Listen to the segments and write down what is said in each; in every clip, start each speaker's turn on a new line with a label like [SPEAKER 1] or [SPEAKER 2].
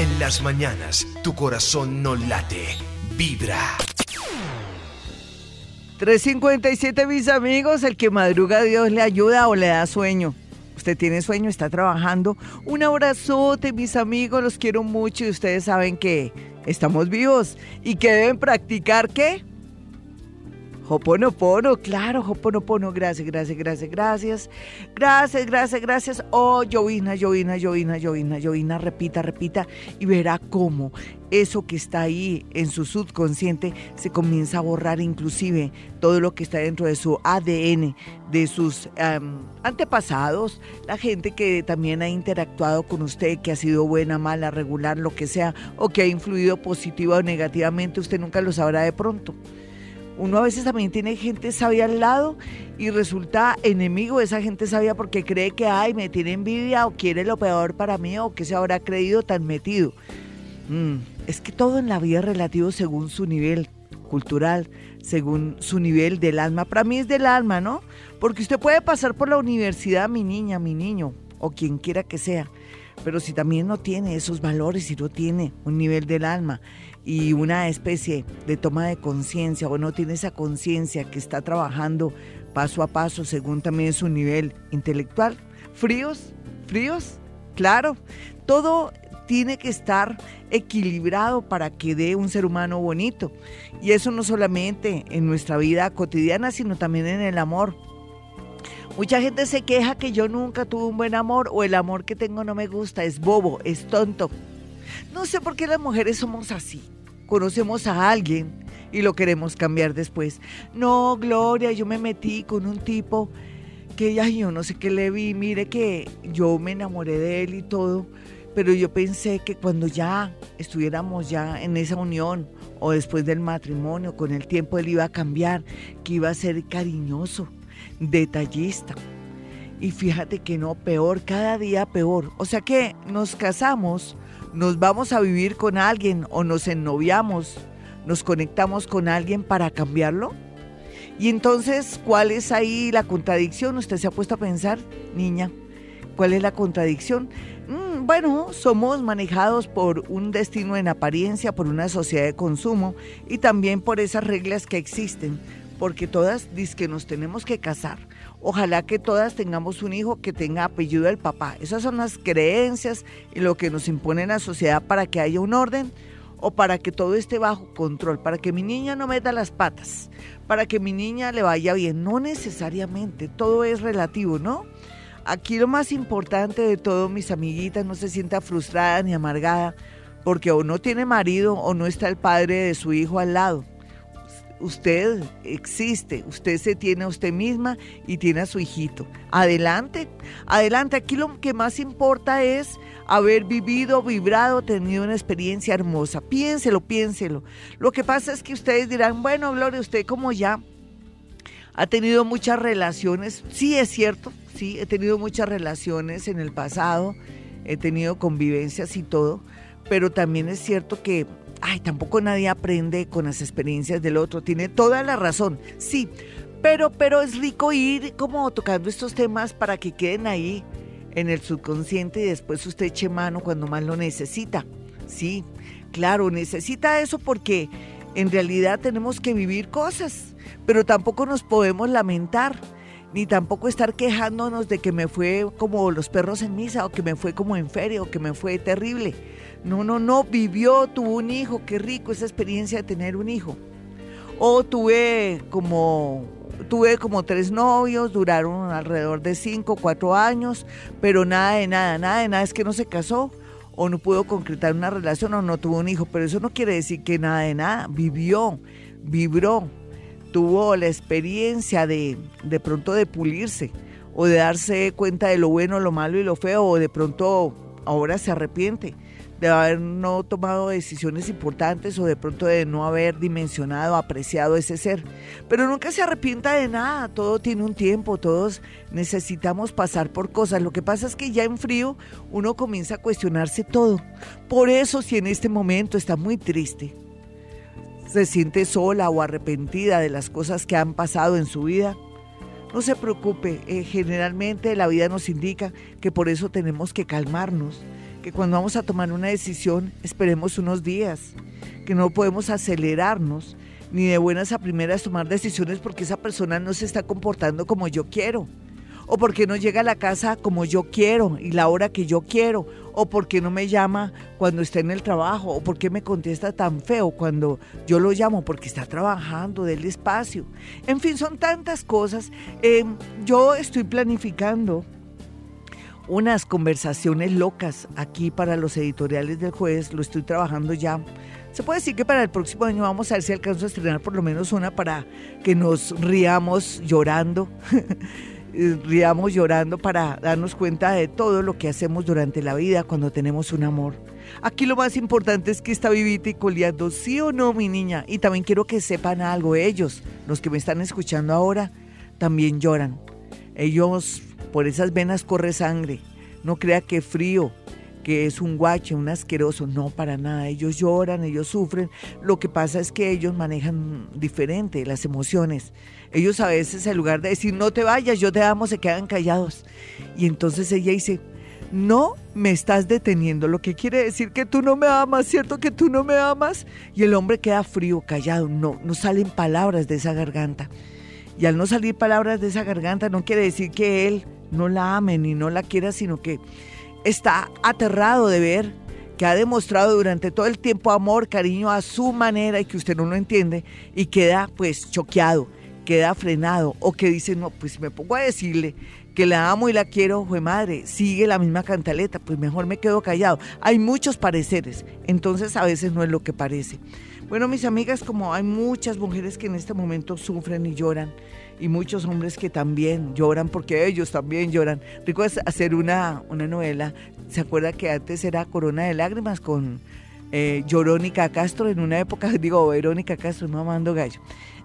[SPEAKER 1] En las mañanas, tu corazón no late, vibra.
[SPEAKER 2] 357, mis amigos, el que madruga Dios le ayuda o le da sueño. Usted tiene sueño, está trabajando. Un abrazote, mis amigos, los quiero mucho y ustedes saben que estamos vivos y que deben practicar qué? Hoponopono, claro, Hoponopono, gracias, gracias, gracias, gracias. Gracias, gracias, gracias. Oh, llovina, llovina, llovina, llovina, llovina, repita, repita y verá cómo eso que está ahí en su subconsciente se comienza a borrar inclusive todo lo que está dentro de su ADN, de sus antepasados, la gente que también ha interactuado con usted, que ha sido buena, mala, regular, lo que sea, o que ha influido positiva o negativamente, usted nunca lo sabrá de pronto. Uno a veces también tiene gente sabia al lado y resulta enemigo de esa gente sabia porque cree que, ay, me tiene envidia o quiere lo peor para mí o que se habrá creído tan metido. Mm, es que todo en la vida es relativo según su nivel cultural, según su nivel del alma. Para mí es del alma, ¿no? Porque usted puede pasar por la universidad, mi niña, mi niño, o quien quiera que sea, pero si también no tiene esos valores y no tiene un nivel del alma y una especie de toma de conciencia o no tiene esa conciencia que está trabajando paso a paso según también su nivel intelectual. Fríos, fríos, claro, todo tiene que estar equilibrado para que dé un ser humano bonito. Y eso no solamente en nuestra vida cotidiana, sino también en el amor. Mucha gente se queja que yo nunca tuve un buen amor o el amor que tengo no me gusta, es bobo, es tonto. No sé por qué las mujeres somos así. Conocemos a alguien y lo queremos cambiar después. No, Gloria, yo me metí con un tipo que ya yo no sé qué le vi, mire que yo me enamoré de él y todo, pero yo pensé que cuando ya estuviéramos ya en esa unión o después del matrimonio, con el tiempo él iba a cambiar, que iba a ser cariñoso, detallista. Y fíjate que no, peor, cada día peor. O sea que nos casamos nos vamos a vivir con alguien o nos ennoviamos, nos conectamos con alguien para cambiarlo. Y entonces, ¿cuál es ahí la contradicción? ¿Usted se ha puesto a pensar, niña? ¿Cuál es la contradicción? Mm, bueno, somos manejados por un destino en apariencia, por una sociedad de consumo y también por esas reglas que existen, porque todas dicen que nos tenemos que casar Ojalá que todas tengamos un hijo que tenga apellido del papá. Esas son las creencias y lo que nos impone la sociedad para que haya un orden o para que todo esté bajo control, para que mi niña no meta las patas, para que mi niña le vaya bien. No necesariamente, todo es relativo, ¿no? Aquí lo más importante de todo, mis amiguitas, no se sienta frustrada ni amargada porque o no tiene marido o no está el padre de su hijo al lado usted existe, usted se tiene a usted misma y tiene a su hijito. Adelante, adelante. Aquí lo que más importa es haber vivido, vibrado, tenido una experiencia hermosa. Piénselo, piénselo. Lo que pasa es que ustedes dirán, bueno, Gloria, usted como ya ha tenido muchas relaciones, sí es cierto, sí, he tenido muchas relaciones en el pasado, he tenido convivencias y todo, pero también es cierto que ay, tampoco nadie aprende con las experiencias del otro. Tiene toda la razón, sí, pero, pero es rico ir como tocando estos temas para que queden ahí en el subconsciente y después usted eche mano cuando más lo necesita. Sí, claro, necesita eso porque en realidad tenemos que vivir cosas, pero tampoco nos podemos lamentar, ni tampoco estar quejándonos de que me fue como los perros en misa, o que me fue como en feria, o que me fue terrible. No, no, no, vivió, tuvo un hijo, qué rico esa experiencia de tener un hijo. O tuve como, tuve como tres novios, duraron alrededor de cinco, cuatro años, pero nada de nada, nada de nada, es que no se casó o no pudo concretar una relación o no tuvo un hijo, pero eso no quiere decir que nada de nada, vivió, vibró, tuvo la experiencia de, de pronto de pulirse o de darse cuenta de lo bueno, lo malo y lo feo, o de pronto ahora se arrepiente de haber no tomado decisiones importantes o de pronto de no haber dimensionado, apreciado ese ser. Pero nunca se arrepienta de nada, todo tiene un tiempo, todos necesitamos pasar por cosas. Lo que pasa es que ya en frío uno comienza a cuestionarse todo. Por eso si en este momento está muy triste, se siente sola o arrepentida de las cosas que han pasado en su vida, no se preocupe, eh, generalmente la vida nos indica que por eso tenemos que calmarnos que cuando vamos a tomar una decisión esperemos unos días, que no podemos acelerarnos ni de buenas a primeras tomar decisiones porque esa persona no se está comportando como yo quiero o porque no llega a la casa como yo quiero y la hora que yo quiero, o porque no me llama cuando está en el trabajo, o porque me contesta tan feo cuando yo lo llamo porque está trabajando del espacio. En fin, son tantas cosas. Em, yo estoy planificando unas conversaciones locas aquí para los editoriales del jueves, lo estoy trabajando ya. Se puede decir que para el próximo año vamos a ver si alcanzo a estrenar por lo menos una para que nos riamos llorando riamos llorando para darnos cuenta de todo lo que hacemos durante la vida cuando tenemos un amor. Aquí lo más importante es que está vivita y coleando, sí o no, mi niña. Y también quiero que sepan algo, ellos, los que me están escuchando ahora, también lloran. Ellos, por esas venas corre sangre. No crea que frío, que es un guache, un asqueroso. No, para nada. Ellos lloran, ellos sufren. Lo que pasa es que ellos manejan diferente las emociones. Ellos a veces en lugar de decir, no te vayas, yo te amo, se quedan callados. Y entonces ella dice, no me estás deteniendo, lo que quiere decir que tú no me amas, ¿cierto que tú no me amas? Y el hombre queda frío, callado, no, no salen palabras de esa garganta. Y al no salir palabras de esa garganta no quiere decir que él no la ame ni no la quiera, sino que está aterrado de ver que ha demostrado durante todo el tiempo amor, cariño a su manera y que usted no lo entiende y queda pues choqueado queda frenado o que dice, no, pues me pongo a decirle que la amo y la quiero, fue madre, sigue la misma cantaleta, pues mejor me quedo callado. Hay muchos pareceres, entonces a veces no es lo que parece. Bueno, mis amigas, como hay muchas mujeres que en este momento sufren y lloran, y muchos hombres que también lloran porque ellos también lloran. Rico hacer una, una novela, ¿se acuerda que antes era Corona de Lágrimas con eh, Llorónica Castro en una época, digo, Verónica Castro, no amando gallo.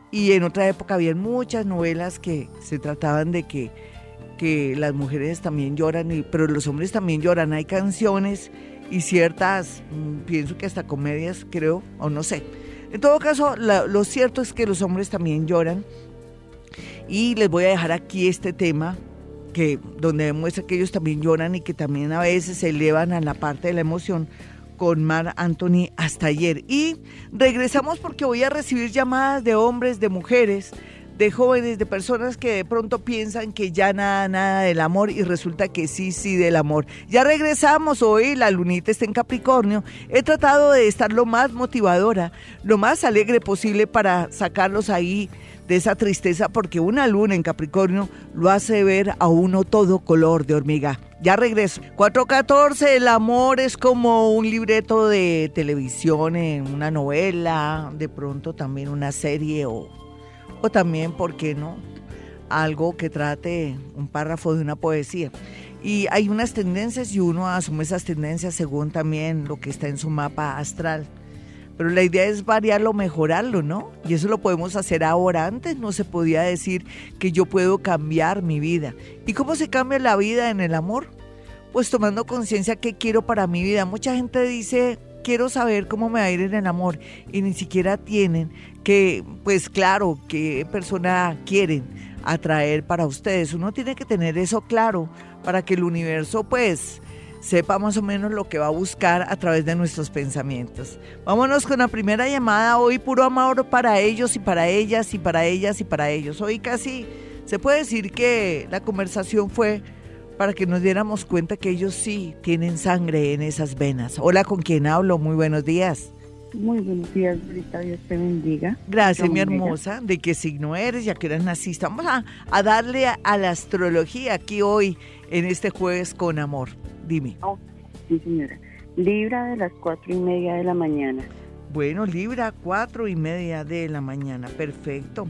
[SPEAKER 2] Y en otra época había muchas novelas que se trataban de que, que las mujeres también lloran, y, pero los hombres también lloran. Hay canciones y ciertas, mm, pienso que hasta comedias, creo, o no sé. En todo caso, lo cierto es que los hombres también lloran. Y les voy a dejar aquí este tema que donde demuestra que ellos también lloran y que también a veces se elevan a la parte de la emoción con Mar Anthony hasta ayer. Y regresamos porque voy a recibir llamadas de hombres, de mujeres, de jóvenes, de personas que de pronto piensan que ya nada, nada del amor y resulta que sí, sí del amor. Ya regresamos hoy, la lunita está en Capricornio. He tratado de estar lo más motivadora, lo más alegre posible para sacarlos ahí de esa tristeza porque una luna en Capricornio lo hace ver a uno todo color de hormiga. Ya regreso. 414, el amor es como un libreto de televisión, una novela, de pronto también una serie o, también, ¿por qué no? Algo que trate un párrafo de una poesía. Y hay unas tendencias y uno asume esas tendencias según también lo que está en su mapa astral. Pero la idea es variarlo, mejorarlo, ¿no? Y eso lo podemos hacer ahora. Antes no se podía decir que yo puedo cambiar mi vida. ¿Y cómo se cambia la vida en el amor? Pues tomando conciencia qué quiero para mi vida. Mucha gente dice, quiero saber cómo me va a ir en el amor y ni siquiera tienen que, pues claro, qué persona quieren atraer para ustedes. Uno tiene que tener eso claro para que el universo pues sepa más o menos lo que va a buscar a través de nuestros pensamientos. Vámonos con la primera llamada. Hoy puro amor para ellos y para ellas y para ellas y para ellos. Hoy casi se puede decir que la conversación fue para que nos diéramos cuenta que ellos sí tienen sangre en esas venas. Hola, ¿con quién hablo? Muy buenos días.
[SPEAKER 3] Muy buenos días, Brita. Dios te bendiga.
[SPEAKER 2] Gracias, mi hermosa. ¿De qué signo eres? Ya que eres naciste. Vamos a, a darle a la astrología aquí hoy en este jueves con amor. Dime.
[SPEAKER 3] Oh, sí, señora. Libra de las cuatro y media de la mañana.
[SPEAKER 2] Bueno, Libra, cuatro y media de la mañana. Perfecto.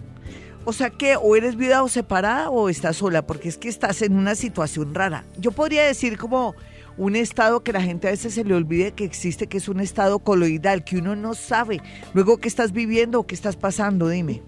[SPEAKER 2] O sea que o eres viuda o separada o estás sola, porque es que estás en una situación rara. Yo podría decir como un estado que la gente a veces se le olvide que existe, que es un estado coloidal, que uno no sabe luego qué estás viviendo o qué estás pasando, dime.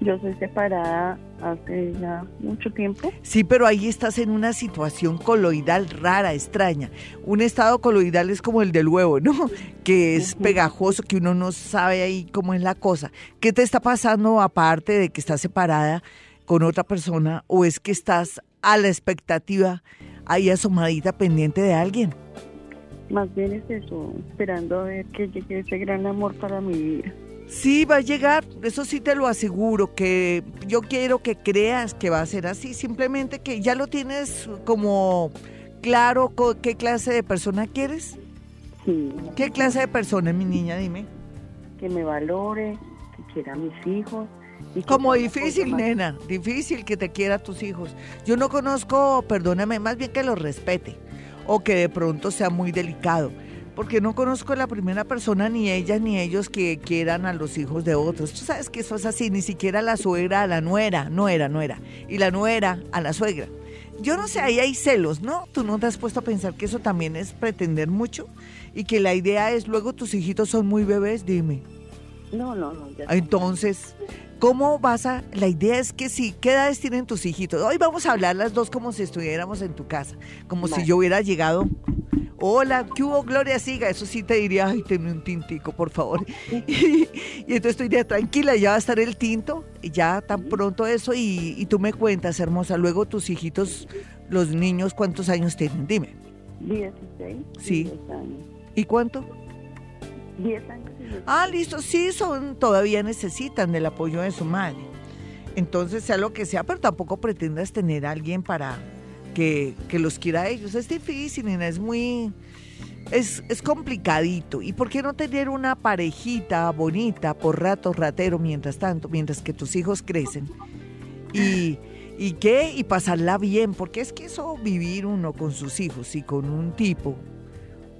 [SPEAKER 3] Yo soy separada hace ya mucho tiempo.
[SPEAKER 2] Sí, pero ahí estás en una situación coloidal rara, extraña. Un estado coloidal es como el del huevo, ¿no? Que es pegajoso, que uno no sabe ahí cómo es la cosa. ¿Qué te está pasando aparte de que estás separada con otra persona o es que estás a la expectativa ahí asomadita pendiente de alguien?
[SPEAKER 3] más bien es eso, esperando a ver que llegue ese gran amor para mi vida.
[SPEAKER 2] Sí, va a llegar, eso sí te lo aseguro, que yo quiero que creas que va a ser así, simplemente que ya lo tienes como claro qué clase de persona quieres.
[SPEAKER 3] Sí.
[SPEAKER 2] ¿Qué clase de persona, mi niña? Dime.
[SPEAKER 3] Que me valore, que quiera a mis hijos. Y
[SPEAKER 2] como difícil, nena, difícil que te quiera a tus hijos. Yo no conozco, perdóname, más bien que los respete o que de pronto sea muy delicado porque no conozco a la primera persona, ni ella ni ellos, que quieran a los hijos de otros. Tú sabes que eso es así, ni siquiera la suegra a la nuera, no era, no era, y la nuera a la suegra. Yo no sé, ahí hay celos, ¿no? Tú no te has puesto a pensar que eso también es pretender mucho y que la idea es, luego tus hijitos son muy bebés, dime.
[SPEAKER 3] No, no, no.
[SPEAKER 2] Entonces, ¿cómo vas a...? La idea es que sí, ¿qué edades tienen tus hijitos? Hoy vamos a hablar las dos como si estuviéramos en tu casa, como si yo hubiera llegado Hola, ¿qué hubo, Gloria Siga? Eso sí te diría, ay, tenme un tintico, por favor. y, entonces estoy ya tranquila, ya va a estar el tinto, ya tan pronto eso, y, tú me cuentas, hermosa, luego tus hijitos, los niños, ¿cuántos años tienen? Dime.
[SPEAKER 3] 16.
[SPEAKER 2] Sí. ¿Y cuánto?
[SPEAKER 3] 10 años.
[SPEAKER 2] Ah, listo, sí, son, todavía necesitan del apoyo de su madre. Entonces, sea lo que sea, pero tampoco pretendas tener a alguien para que, los quiera a ellos. Es difícil, nena, es muy... Es, es, complicadito. ¿Y por qué no tener una parejita bonita por rato ratero mientras tanto, mientras que tus hijos crecen? Y, ¿Y qué? Y pasarla bien, porque es que eso vivir uno con sus hijos y con un tipo,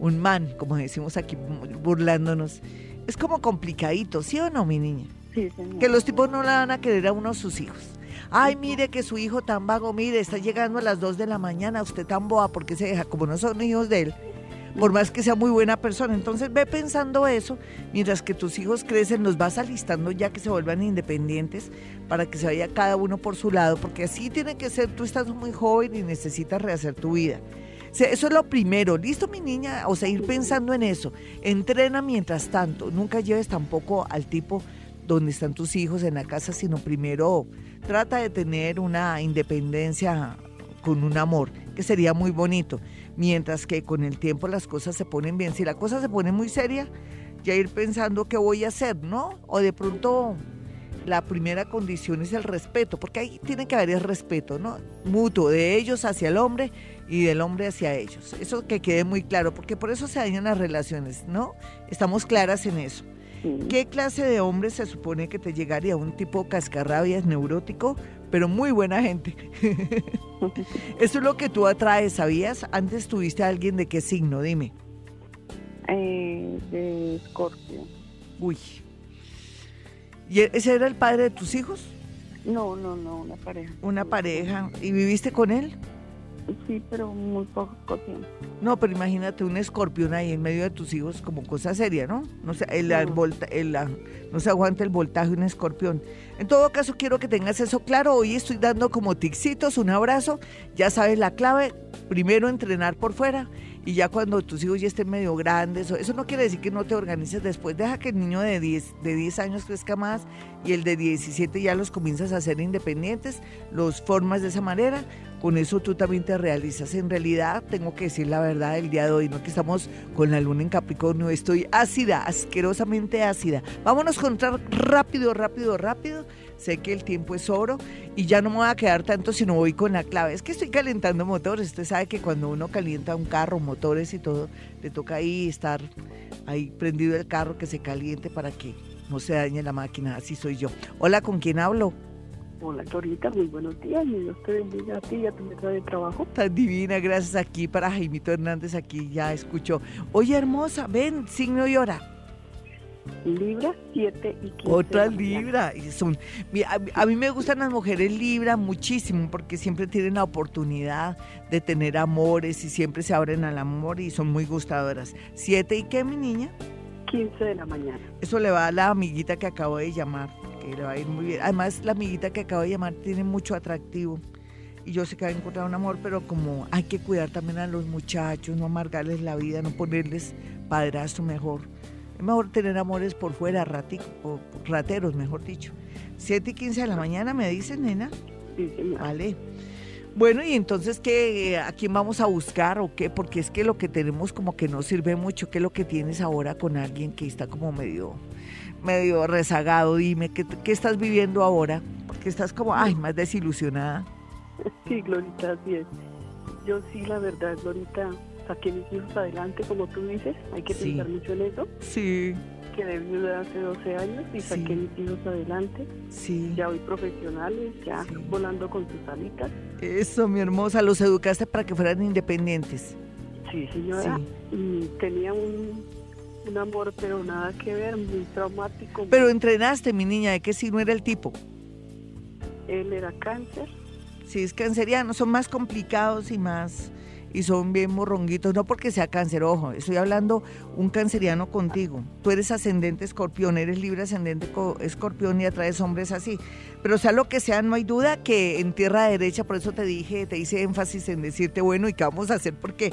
[SPEAKER 2] un man, como decimos aquí burlándonos, es como complicadito, ¿sí o no, mi niña?
[SPEAKER 3] Sí,
[SPEAKER 2] Que los tipos no la van a querer a uno sus hijos. Ay, mire que su hijo tan vago, mire, está llegando a las 2 de la mañana, usted tan boa, porque se deja? Como no son hijos de él, por más que sea muy buena persona. Entonces ve pensando eso, mientras que tus hijos crecen, los vas alistando ya que se vuelvan independientes para que se vaya cada uno por su lado, porque así tiene que ser, tú estás muy joven y necesitas rehacer tu vida. Eso es lo primero, listo mi niña, o sea, ir pensando en eso. Entrena mientras tanto, nunca lleves tampoco al tipo donde están tus hijos en la casa, sino primero trata de tener una independencia con un amor, que sería muy bonito, mientras que con el tiempo las cosas se ponen bien. Si la cosa se pone muy seria, ya ir pensando qué voy a hacer, ¿no? O de pronto la primera condición es el respeto, porque ahí tiene que haber el respeto, ¿no? Mutuo, de ellos hacia el hombre y del hombre hacia ellos. Eso que quede muy claro, porque por eso se dañan las relaciones, ¿no? Estamos claras en eso. ¿Qué clase de hombre se supone que te llegaría? Un tipo cascarrabias, neurótico, pero muy buena gente. Eso es lo que tú atraes, ¿sabías? Antes tuviste a alguien de qué signo, dime.
[SPEAKER 3] Eh, de Escorpio.
[SPEAKER 2] Uy. ¿Y e-, ese era el padre de tus hijos?
[SPEAKER 3] No, no, no, una pareja.
[SPEAKER 2] Una pareja. ¿Y viviste con él?
[SPEAKER 3] Sí, pero muy poco tiempo.
[SPEAKER 2] No, pero imagínate un escorpión ahí en medio de tus hijos como cosa seria, ¿no? No, sé, el, no se aguanta el voltaje de un escorpión. En todo caso, quiero que tengas eso claro. Hoy estoy dando como tixitos, un abrazo. Ya sabes la clave. Primero entrenar por fuera y ya cuando tus hijos ya estén medio grandes, eso no quiere decir que no te organices después, deja que el niño de 10, de 10 años crezca más y el de 17 ya los comienzas a ser independientes, los formas de esa manera, con eso tú también te realizas. En realidad, tengo que decir la verdad el día de hoy, no que estamos con la luna en Capricornio, estoy ácida, asquerosamente ácida. Vámonos a contar rápido, rápido, rápido sé que el tiempo es oro y ya no me voy a quedar tanto si no voy con la clave. Es que estoy calentando motores. Usted sabe que cuando uno calienta un carro, motores y todo, le toca ahí estar ahí prendido el carro que se caliente para que no se dañe la máquina. Así soy yo. Hola, ¿con quién hablo?
[SPEAKER 3] Hola, Torita, muy buenos días. Y Dios te bendiga a ti y a tu mesa de trabajo.
[SPEAKER 2] Tan divina, gracias aquí para Jaimito Hernández, aquí ya escuchó. Oye, hermosa, ven, signo y hora.
[SPEAKER 3] Libra, 7 y 15.
[SPEAKER 2] Otra Libra. Y son, a, mí me gustan las mujeres Libra muchísimo porque siempre tienen la oportunidad de tener amores y siempre se abren al amor y son muy gustadoras. ¿Siete y qué, mi niña?
[SPEAKER 3] 15 de la mañana.
[SPEAKER 2] Eso le va a la amiguita que acabo de llamar, que le va a ir muy bien. Además, la amiguita que acabo de llamar tiene mucho atractivo. Y yo sé que va a encontrar un amor, pero como hay que cuidar también a los muchachos, no amargarles la vida, no ponerles padrastro mejor es mejor tener amores por fuera, ratico, o rateros, mejor dicho. 7 y 15 de la mañana, me dicen, nena.
[SPEAKER 3] Sí,
[SPEAKER 2] Vale. Bueno, y entonces, ¿qué, ¿a quién vamos a buscar o qué? Porque es que lo que tenemos como que no sirve mucho. ¿Qué es lo que tienes ahora con alguien que está como medio, medio rezagado? Dime, ¿qué, qué estás viviendo ahora? Porque estás como, ay, más desilusionada.
[SPEAKER 3] Sí, Glorita, así es. Yo sí, la verdad, Glorita, saqué mis hijos adelante, como tú dices. Hay que
[SPEAKER 2] Sí.
[SPEAKER 3] pensar mucho en eso.
[SPEAKER 2] Sí,
[SPEAKER 3] Quedé viuda hace 12 años y
[SPEAKER 2] Sí.
[SPEAKER 3] saqué mis hijos adelante.
[SPEAKER 2] sí.
[SPEAKER 3] Ya hoy profesionales, ya
[SPEAKER 2] Sí.
[SPEAKER 3] volando con sus alitas.
[SPEAKER 2] Eso, mi hermosa, los educaste para que fueran independientes.
[SPEAKER 3] Sí, señora. Y tenía un, un amor, pero nada que ver, muy traumático.
[SPEAKER 2] Pero entrenaste, mi niña, de que si no era el tipo.
[SPEAKER 3] Él era cáncer.
[SPEAKER 2] Si es canceriano, son más complicados y más y son bien morronguitos, no porque sea cáncer, ojo, estoy hablando un canceriano contigo. Tú eres ascendente escorpión, eres libre ascendente co- escorpión y atraes hombres así. Pero sea lo que sea, no hay duda que en tierra derecha, por eso te dije, te hice énfasis en decirte, bueno, ¿y qué vamos a hacer? Porque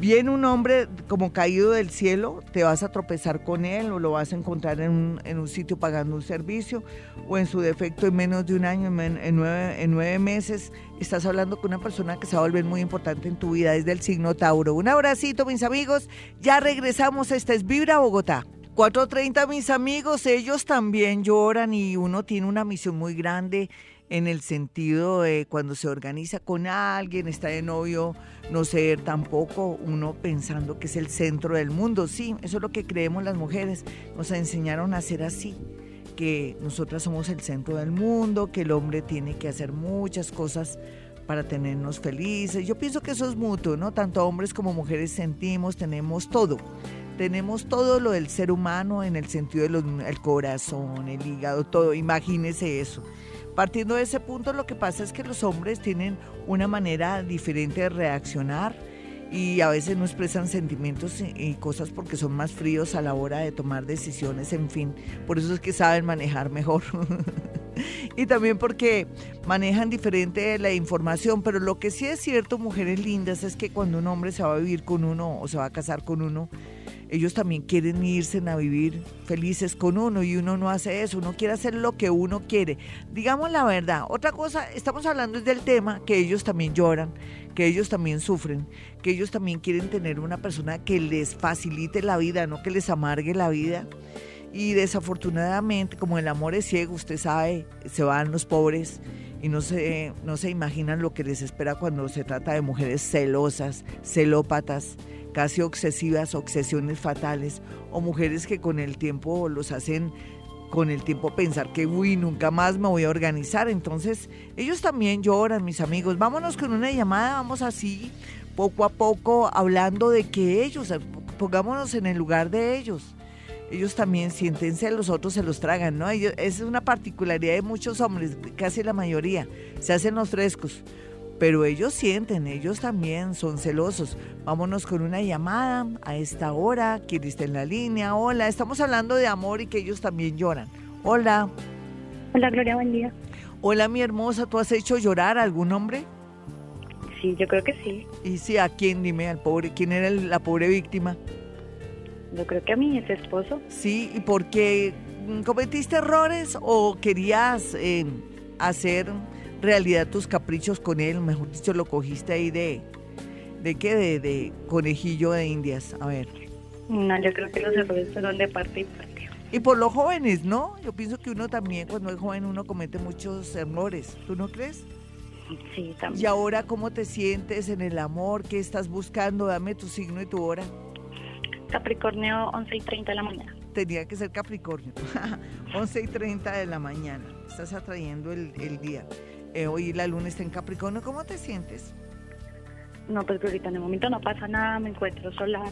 [SPEAKER 2] viene un hombre como caído del cielo, te vas a tropezar con él o lo vas a encontrar en un, en un sitio pagando un servicio o en su defecto en menos de un año, en, nueve, en nueve meses, estás hablando con una persona que se va a volver muy importante en tu vida, es del signo Tauro. Un abracito, mis amigos, ya regresamos, esta es Vibra Bogotá. 4.30 mis amigos, ellos también lloran y uno tiene una misión muy grande en el sentido de cuando se organiza con alguien, está de novio, no ser tampoco uno pensando que es el centro del mundo. Sí, eso es lo que creemos las mujeres. Nos enseñaron a ser así, que nosotras somos el centro del mundo, que el hombre tiene que hacer muchas cosas para tenernos felices. Yo pienso que eso es mutuo, ¿no? Tanto hombres como mujeres sentimos, tenemos todo. Tenemos todo lo del ser humano en el sentido del corazón, el hígado, todo. Imagínese eso. Partiendo de ese punto, lo que pasa es que los hombres tienen una manera diferente de reaccionar y a veces no expresan sentimientos y cosas porque son más fríos a la hora de tomar decisiones, en fin. Por eso es que saben manejar mejor. y también porque manejan diferente la información, pero lo que sí es cierto, mujeres lindas, es que cuando un hombre se va a vivir con uno o se va a casar con uno, ellos también quieren irse a vivir felices con uno y uno no hace eso, uno quiere hacer lo que uno quiere. Digamos la verdad, otra cosa, estamos hablando del tema que ellos también lloran, que ellos también sufren, que ellos también quieren tener una persona que les facilite la vida, no que les amargue la vida. Y desafortunadamente, como el amor es ciego, usted sabe, se van los pobres y no se, no se imaginan lo que les espera cuando se trata de mujeres celosas, celópatas, casi obsesivas, obsesiones fatales, o mujeres que con el tiempo los hacen con el tiempo pensar que, uy, nunca más me voy a organizar. Entonces, ellos también lloran, mis amigos. Vámonos con una llamada, vamos así, poco a poco, hablando de que ellos, pongámonos en el lugar de ellos. Ellos también sienten celos, otros se los tragan, ¿no? Esa es una particularidad de muchos hombres, casi la mayoría, se hacen los frescos. Pero ellos sienten, ellos también son celosos. Vámonos con una llamada a esta hora. ¿Quién está en la línea? Hola, estamos hablando de amor y que ellos también lloran. Hola.
[SPEAKER 4] Hola Gloria, buen día.
[SPEAKER 2] Hola, mi hermosa. ¿Tú has hecho llorar a algún hombre?
[SPEAKER 4] Sí, yo creo que sí.
[SPEAKER 2] Y sí, ¿a quién? Dime, al pobre. ¿Quién era el- la pobre víctima?
[SPEAKER 4] Yo creo que a mi ex esposo.
[SPEAKER 2] Sí, ¿y por qué cometiste errores o querías eh, hacer realidad tus caprichos con él? Mejor dicho, lo cogiste ahí de... ¿De qué? De, de conejillo de indias. A ver.
[SPEAKER 4] No, yo creo que los errores fueron de parte y parte.
[SPEAKER 2] Y por los jóvenes, ¿no? Yo pienso que uno también, cuando es joven, uno comete muchos errores. ¿Tú no crees?
[SPEAKER 4] Sí,
[SPEAKER 2] Y
[SPEAKER 4] también.
[SPEAKER 2] ahora, ¿cómo te sientes en el amor? ¿Qué estás buscando? Dame tu signo y tu hora.
[SPEAKER 4] Capricornio, 11 y 30 de la mañana.
[SPEAKER 2] Tenía que ser Capricornio. 11 y 30 de la mañana. Estás atrayendo el, el día. Eh, hoy la luna está en Capricornio. ¿Cómo te sientes?
[SPEAKER 4] No, pues que ahorita en el momento no pasa nada, me encuentro sola.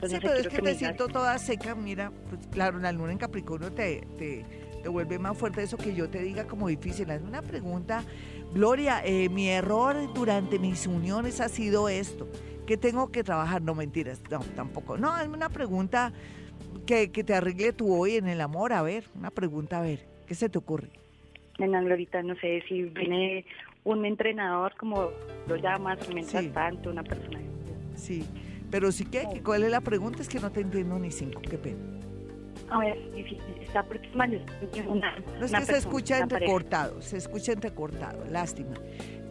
[SPEAKER 4] Pues
[SPEAKER 2] sí,
[SPEAKER 4] no sé,
[SPEAKER 2] pero es que
[SPEAKER 4] que me
[SPEAKER 2] siento toda seca. Mira, pues claro, la luna en Capricornio te, te, te vuelve más fuerte eso que yo te diga como difícil. Hazme una pregunta. Gloria, eh, mi error durante mis uniones ha sido esto. ¿Qué tengo que trabajar? No, mentiras. No, tampoco. No, hazme una pregunta que, que te arregle tú hoy en el amor. A ver, una pregunta, a ver. ¿Qué se te ocurre?
[SPEAKER 4] Nena, Glorita, no sé si viene un entrenador, como lo llamas, mientras
[SPEAKER 2] Sí.
[SPEAKER 4] tanto, una persona.
[SPEAKER 2] Sí. Pero sí que, ¿cuál es la pregunta? Es que no te entiendo ni cinco. Qué pena.
[SPEAKER 4] A ver, está en una,
[SPEAKER 2] No es
[SPEAKER 4] una
[SPEAKER 2] que se escucha entrecortado, se escucha entrecortado, lástima.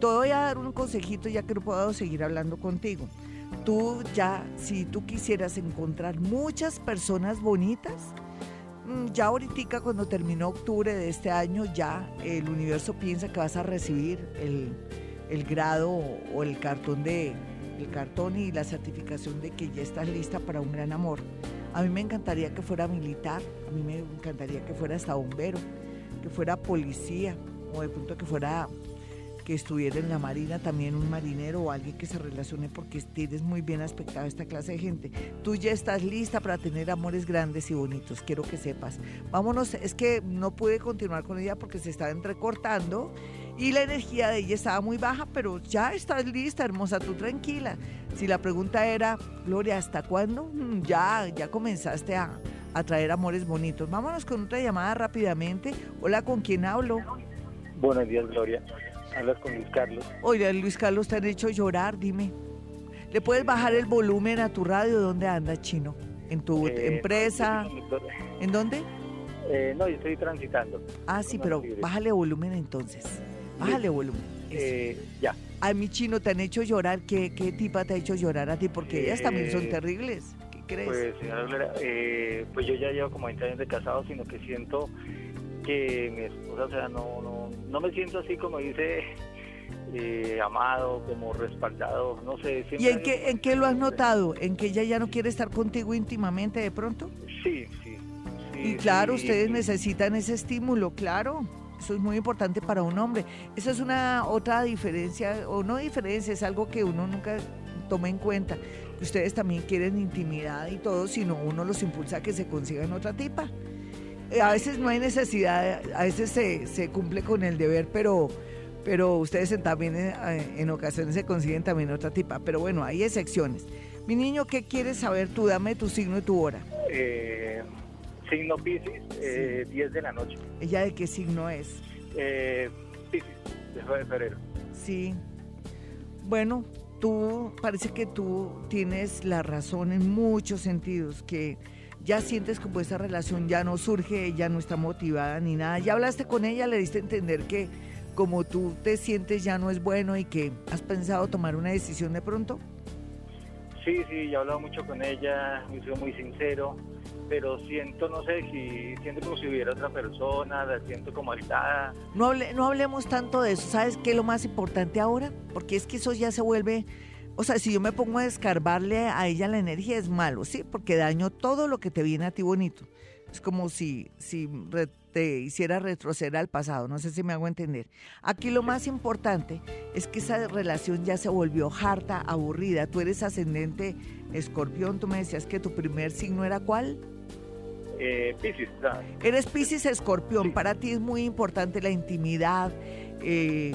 [SPEAKER 2] Te voy a dar un consejito ya que no puedo seguir hablando contigo. Tú ya, si tú quisieras encontrar muchas personas bonitas, ya ahorita cuando terminó octubre de este año, ya el universo piensa que vas a recibir el, el grado o el cartón de el cartón y la certificación de que ya estás lista para un gran amor. A mí me encantaría que fuera militar, a mí me encantaría que fuera hasta bombero, que fuera policía o de pronto que fuera que estuviera en la marina también un marinero o alguien que se relacione porque tienes muy bien aspectado esta clase de gente. Tú ya estás lista para tener amores grandes y bonitos, quiero que sepas. Vámonos, es que no pude continuar con ella porque se estaba entrecortando y la energía de ella estaba muy baja, pero ya estás lista, hermosa, tú tranquila. Si la pregunta era, Gloria, ¿hasta cuándo? Mm, ya, ya comenzaste a, a traer amores bonitos. Vámonos con otra llamada rápidamente. Hola, ¿con quién hablo?
[SPEAKER 5] Buenos días, Gloria. Hablas con Luis Carlos.
[SPEAKER 2] Oye, Luis Carlos, te han hecho llorar, dime. ¿Le puedes bajar el volumen a tu radio? ¿Dónde andas, chino? ¿En tu
[SPEAKER 5] Eh,
[SPEAKER 2] empresa?
[SPEAKER 5] no,
[SPEAKER 2] ¿En dónde?
[SPEAKER 5] Eh, no, yo estoy transitando.
[SPEAKER 2] Ah, sí, pero
[SPEAKER 5] libre.
[SPEAKER 2] bájale volumen entonces. Bájale volumen.
[SPEAKER 5] Eh, ya.
[SPEAKER 2] A mi chino te han hecho llorar. ¿Qué, ¿Qué tipa te ha hecho llorar a ti? Porque ellas también son
[SPEAKER 5] Eh,
[SPEAKER 2] terribles. ¿Qué crees?
[SPEAKER 5] Pues, señora Gloria, eh, pues yo ya llevo como 20 años de casado, sino que siento que mi esposa, o sea, no, no, no me siento así como dice, eh, amado, como respaldado, no sé.
[SPEAKER 2] ¿Y en qué, en qué lo has notado? ¿En que ella ya no quiere estar contigo íntimamente de pronto?
[SPEAKER 5] Sí, sí. sí,
[SPEAKER 2] Y claro,
[SPEAKER 5] sí,
[SPEAKER 2] ustedes
[SPEAKER 5] sí.
[SPEAKER 2] necesitan ese estímulo, claro. Eso es muy importante para un hombre. Esa es una otra diferencia, o no diferencia, es algo que uno nunca toma en cuenta. Ustedes también quieren intimidad y todo, sino uno los impulsa a que se consigan otra tipa. Eh, A veces no hay necesidad, a veces se, se cumple con el deber, pero, pero ustedes también eh, en ocasiones se consiguen también otra tipa. Pero bueno, hay excepciones. Mi niño, ¿qué quieres saber tú? Dame tu signo y tu hora.
[SPEAKER 5] Eh, signo Pisces, eh, 10 de la noche.
[SPEAKER 2] ¿Ella de qué signo es?
[SPEAKER 5] Eh, Pisces, de febrero.
[SPEAKER 2] Sí. Bueno, tú parece que tú tienes la razón en muchos sentidos, que ya sientes como esa relación ya no surge, ella no está motivada ni nada. Ya hablaste con ella, le diste a entender que como tú te sientes ya no es bueno y que has pensado tomar una decisión de pronto.
[SPEAKER 5] Sí, sí, yo he hablado mucho con ella, he sido muy sincero, pero siento, no sé, si siento como si hubiera otra persona, la siento como aislada.
[SPEAKER 2] No, hable- no hablemos tanto de eso. ¿Sabes qué es lo más importante ahora? Porque es que eso ya se vuelve... O sea, si yo me pongo a descarbarle a ella la energía es malo, ¿sí? Porque daño todo lo que te viene a ti bonito. Es como si, si re- te hiciera retroceder al pasado, no sé si me hago entender. Aquí lo más importante es que esa relación ya se volvió harta, aburrida. Tú eres ascendente escorpión, tú me decías que tu primer signo era cuál?
[SPEAKER 5] Eh.
[SPEAKER 2] Eres Pisces Escorpión,
[SPEAKER 5] Sí.
[SPEAKER 2] para ti es muy importante la intimidad, eh,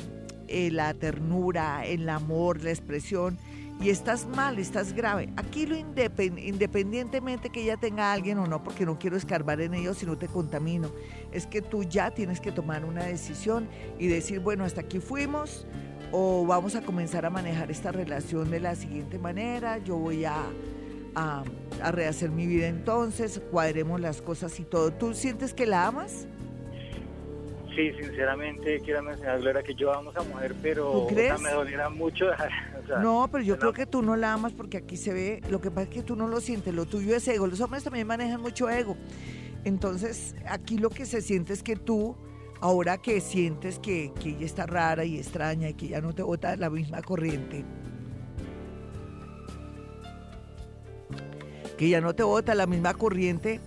[SPEAKER 2] eh, la ternura, el amor, la expresión, y estás mal, estás grave. Aquí lo independ- independientemente que ella tenga a alguien o no, porque no quiero escarbar en ello si no te contamino, es que tú ya tienes que tomar una decisión y decir, bueno, hasta aquí fuimos, o vamos a comenzar a manejar esta relación de la siguiente manera, yo voy a a, a rehacer mi vida entonces, cuadremos las cosas y todo. ¿Tú sientes que la amas?
[SPEAKER 5] Sí, sinceramente, quiero mencionar, Gloria, que yo amo a esa mujer, pero
[SPEAKER 2] ¿Tú
[SPEAKER 5] o sea,
[SPEAKER 2] crees?
[SPEAKER 5] me doliera mucho. o sea,
[SPEAKER 2] No, pero yo
[SPEAKER 5] la-
[SPEAKER 2] creo que tú no la amas porque aquí se ve, lo que pasa es que tú no lo sientes, lo tuyo es ego. Los hombres también manejan mucho ego. Entonces, aquí lo que se siente es que tú, ahora que sientes que, que ella está rara y extraña y que ya no te bota la misma corriente, que ya no te bota la misma corriente,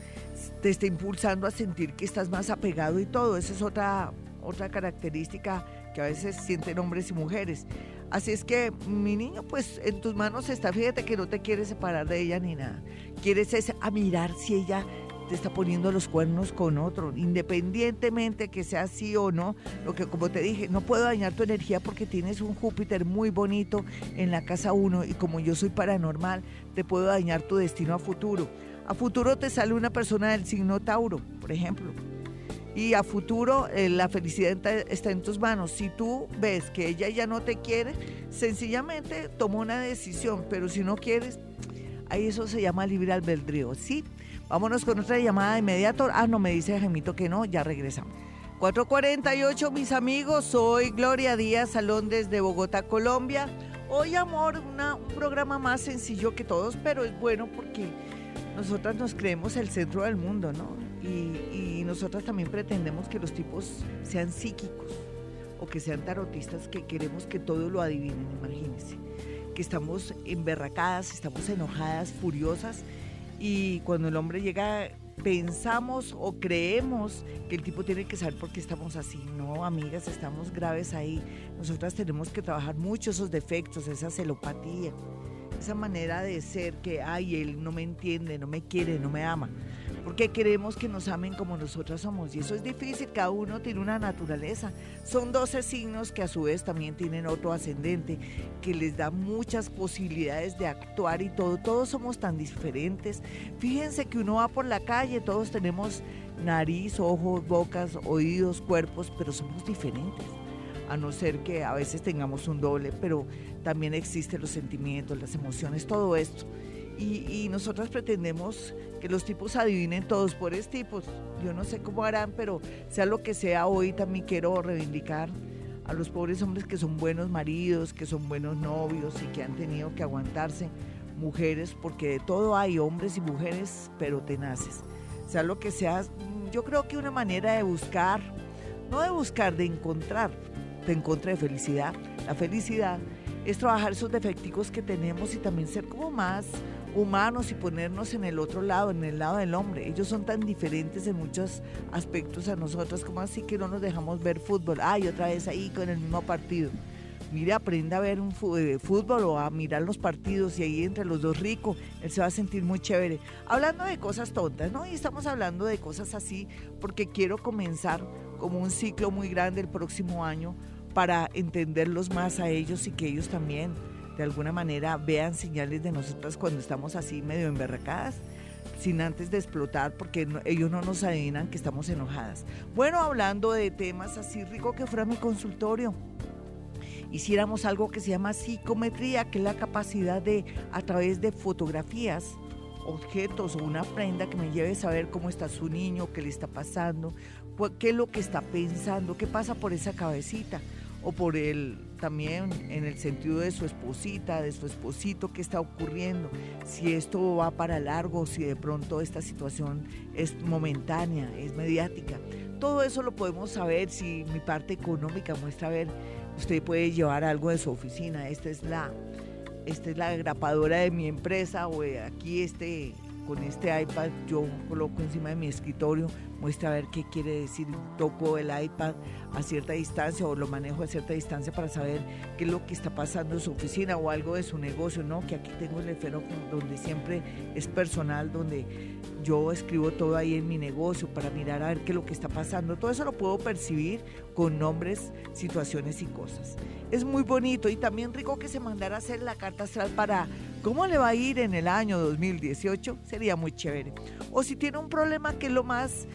[SPEAKER 2] te está impulsando a sentir que estás más apegado y todo. Esa es otra, otra característica que a veces sienten hombres y mujeres. Así es que, mi niño, pues en tus manos está, fíjate que no te quieres separar de ella ni nada. Quieres es a mirar si ella te está poniendo los cuernos con otro, independientemente que sea así o no, lo que como te dije, no puedo dañar tu energía porque tienes un Júpiter muy bonito en la casa 1 y como yo soy paranormal, te puedo dañar tu destino a futuro. A futuro te sale una persona del signo Tauro, por ejemplo. Y a futuro eh, la felicidad está- en tus manos. Si tú ves que ella ya no te quiere, sencillamente toma una decisión, pero si no quieres, ahí eso se llama libre albedrío, ¿sí? Vámonos con otra llamada de inmediato. Ah, no, me dice Gemito que no, ya regresamos. 448, mis amigos, soy Gloria Díaz Salón desde Bogotá, Colombia. Hoy, amor, un programa más sencillo que todos, pero es bueno porque nosotras nos creemos el centro del mundo, ¿no? Y, y nosotras también pretendemos que los tipos sean psíquicos o que sean tarotistas que queremos que todo lo adivinen, imagínense. Que estamos emberracadas, estamos enojadas, furiosas y cuando el hombre llega pensamos o creemos que el tipo tiene que saber por qué estamos así. No, amigas, estamos graves ahí. Nosotras tenemos que trabajar mucho esos defectos, esa celopatía, esa manera de ser que, ay, él no me entiende, no me quiere, no me ama porque queremos que nos amen como nosotras somos. Y eso es difícil, cada uno tiene una naturaleza. Son 12 signos que a su vez también tienen otro ascendente, que les da muchas posibilidades de actuar y todo. Todos somos tan diferentes. Fíjense que uno va por la calle, todos tenemos nariz, ojos, bocas, oídos, cuerpos, pero somos diferentes a no ser que a veces tengamos un doble, pero también existen los sentimientos, las emociones, todo esto. Y, y nosotras pretendemos que los tipos adivinen todos por tipos. Yo no sé cómo harán, pero sea lo que sea, hoy también quiero reivindicar a los pobres hombres que son buenos maridos, que son buenos novios y que han tenido que aguantarse mujeres, porque de todo hay hombres y mujeres, pero tenaces. Sea lo que sea, yo creo que una manera de buscar, no de buscar, de encontrar, de encontrar de felicidad. La felicidad es trabajar esos defecticos que tenemos y también ser como más humanos y ponernos en el otro lado, en el lado del hombre. Ellos son tan diferentes en muchos aspectos a nosotros, como así que no nos dejamos ver fútbol. Ay, otra vez ahí con el mismo partido. Mire, aprenda a ver un eh, fútbol o a mirar los partidos y ahí entre los dos rico, él se va a sentir muy chévere. Hablando de cosas tontas, ¿no? Y estamos hablando de cosas así porque quiero comenzar como un ciclo muy grande el próximo año para entenderlos más a ellos y que ellos también de alguna manera vean señales de nosotras cuando estamos así medio emberracadas sin antes de explotar porque ellos no nos adivinan que estamos enojadas. Bueno, hablando de temas así rico que fuera mi consultorio, hiciéramos algo que se llama psicometría, que es la capacidad de a través de fotografías, objetos o una prenda que me lleve a saber cómo está su niño, qué le está pasando, qué es lo que está pensando, qué pasa por esa cabecita o por el también en el sentido de su esposita, de su esposito, qué está ocurriendo, si esto va para largo, si de pronto esta situación es momentánea, es mediática. Todo eso lo podemos saber si mi parte económica muestra a ver, usted puede llevar algo de su oficina, esta es la esta es la grapadora de mi empresa o aquí este con este iPad yo coloco encima de mi escritorio, muestra a ver qué quiere decir, toco el iPad a cierta distancia o lo manejo a cierta distancia para saber qué es lo que está pasando en su oficina o algo de su negocio, ¿no? Que aquí tengo el esfero donde siempre es personal, donde yo escribo todo ahí en mi negocio para mirar a ver qué es lo que está pasando. Todo eso lo puedo percibir con nombres, situaciones y cosas. Es muy bonito y también rico que se mandara a hacer la carta astral para cómo le va a ir en el año 2018. Sería muy chévere. O si tiene un problema que es lo más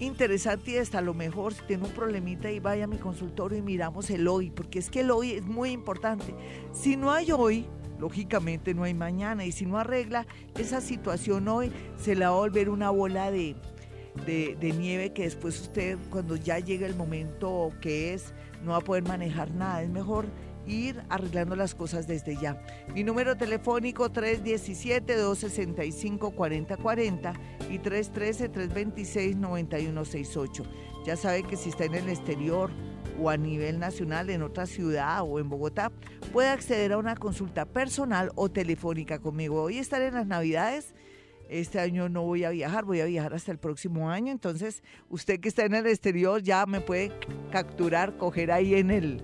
[SPEAKER 2] interesante y hasta lo mejor si tiene un problemita y vaya a mi consultorio y miramos el hoy, porque es que el hoy es muy importante. Si no hay hoy, lógicamente no hay mañana y si no arregla esa situación hoy, se la va a volver una bola de, de, nieve que después usted cuando ya llega el momento que es, no va a poder manejar nada. Es mejor ir arreglando las cosas desde ya. Mi número telefónico 317-265-4040 y 313-326-9168. Ya sabe que si está en el exterior o a nivel nacional en otra ciudad o en Bogotá, puede acceder a una consulta personal o telefónica conmigo. Hoy estaré en las Navidades. Este año no voy a viajar, voy a viajar hasta el próximo año. Entonces, usted que está en el exterior ya me puede capturar, coger ahí en el,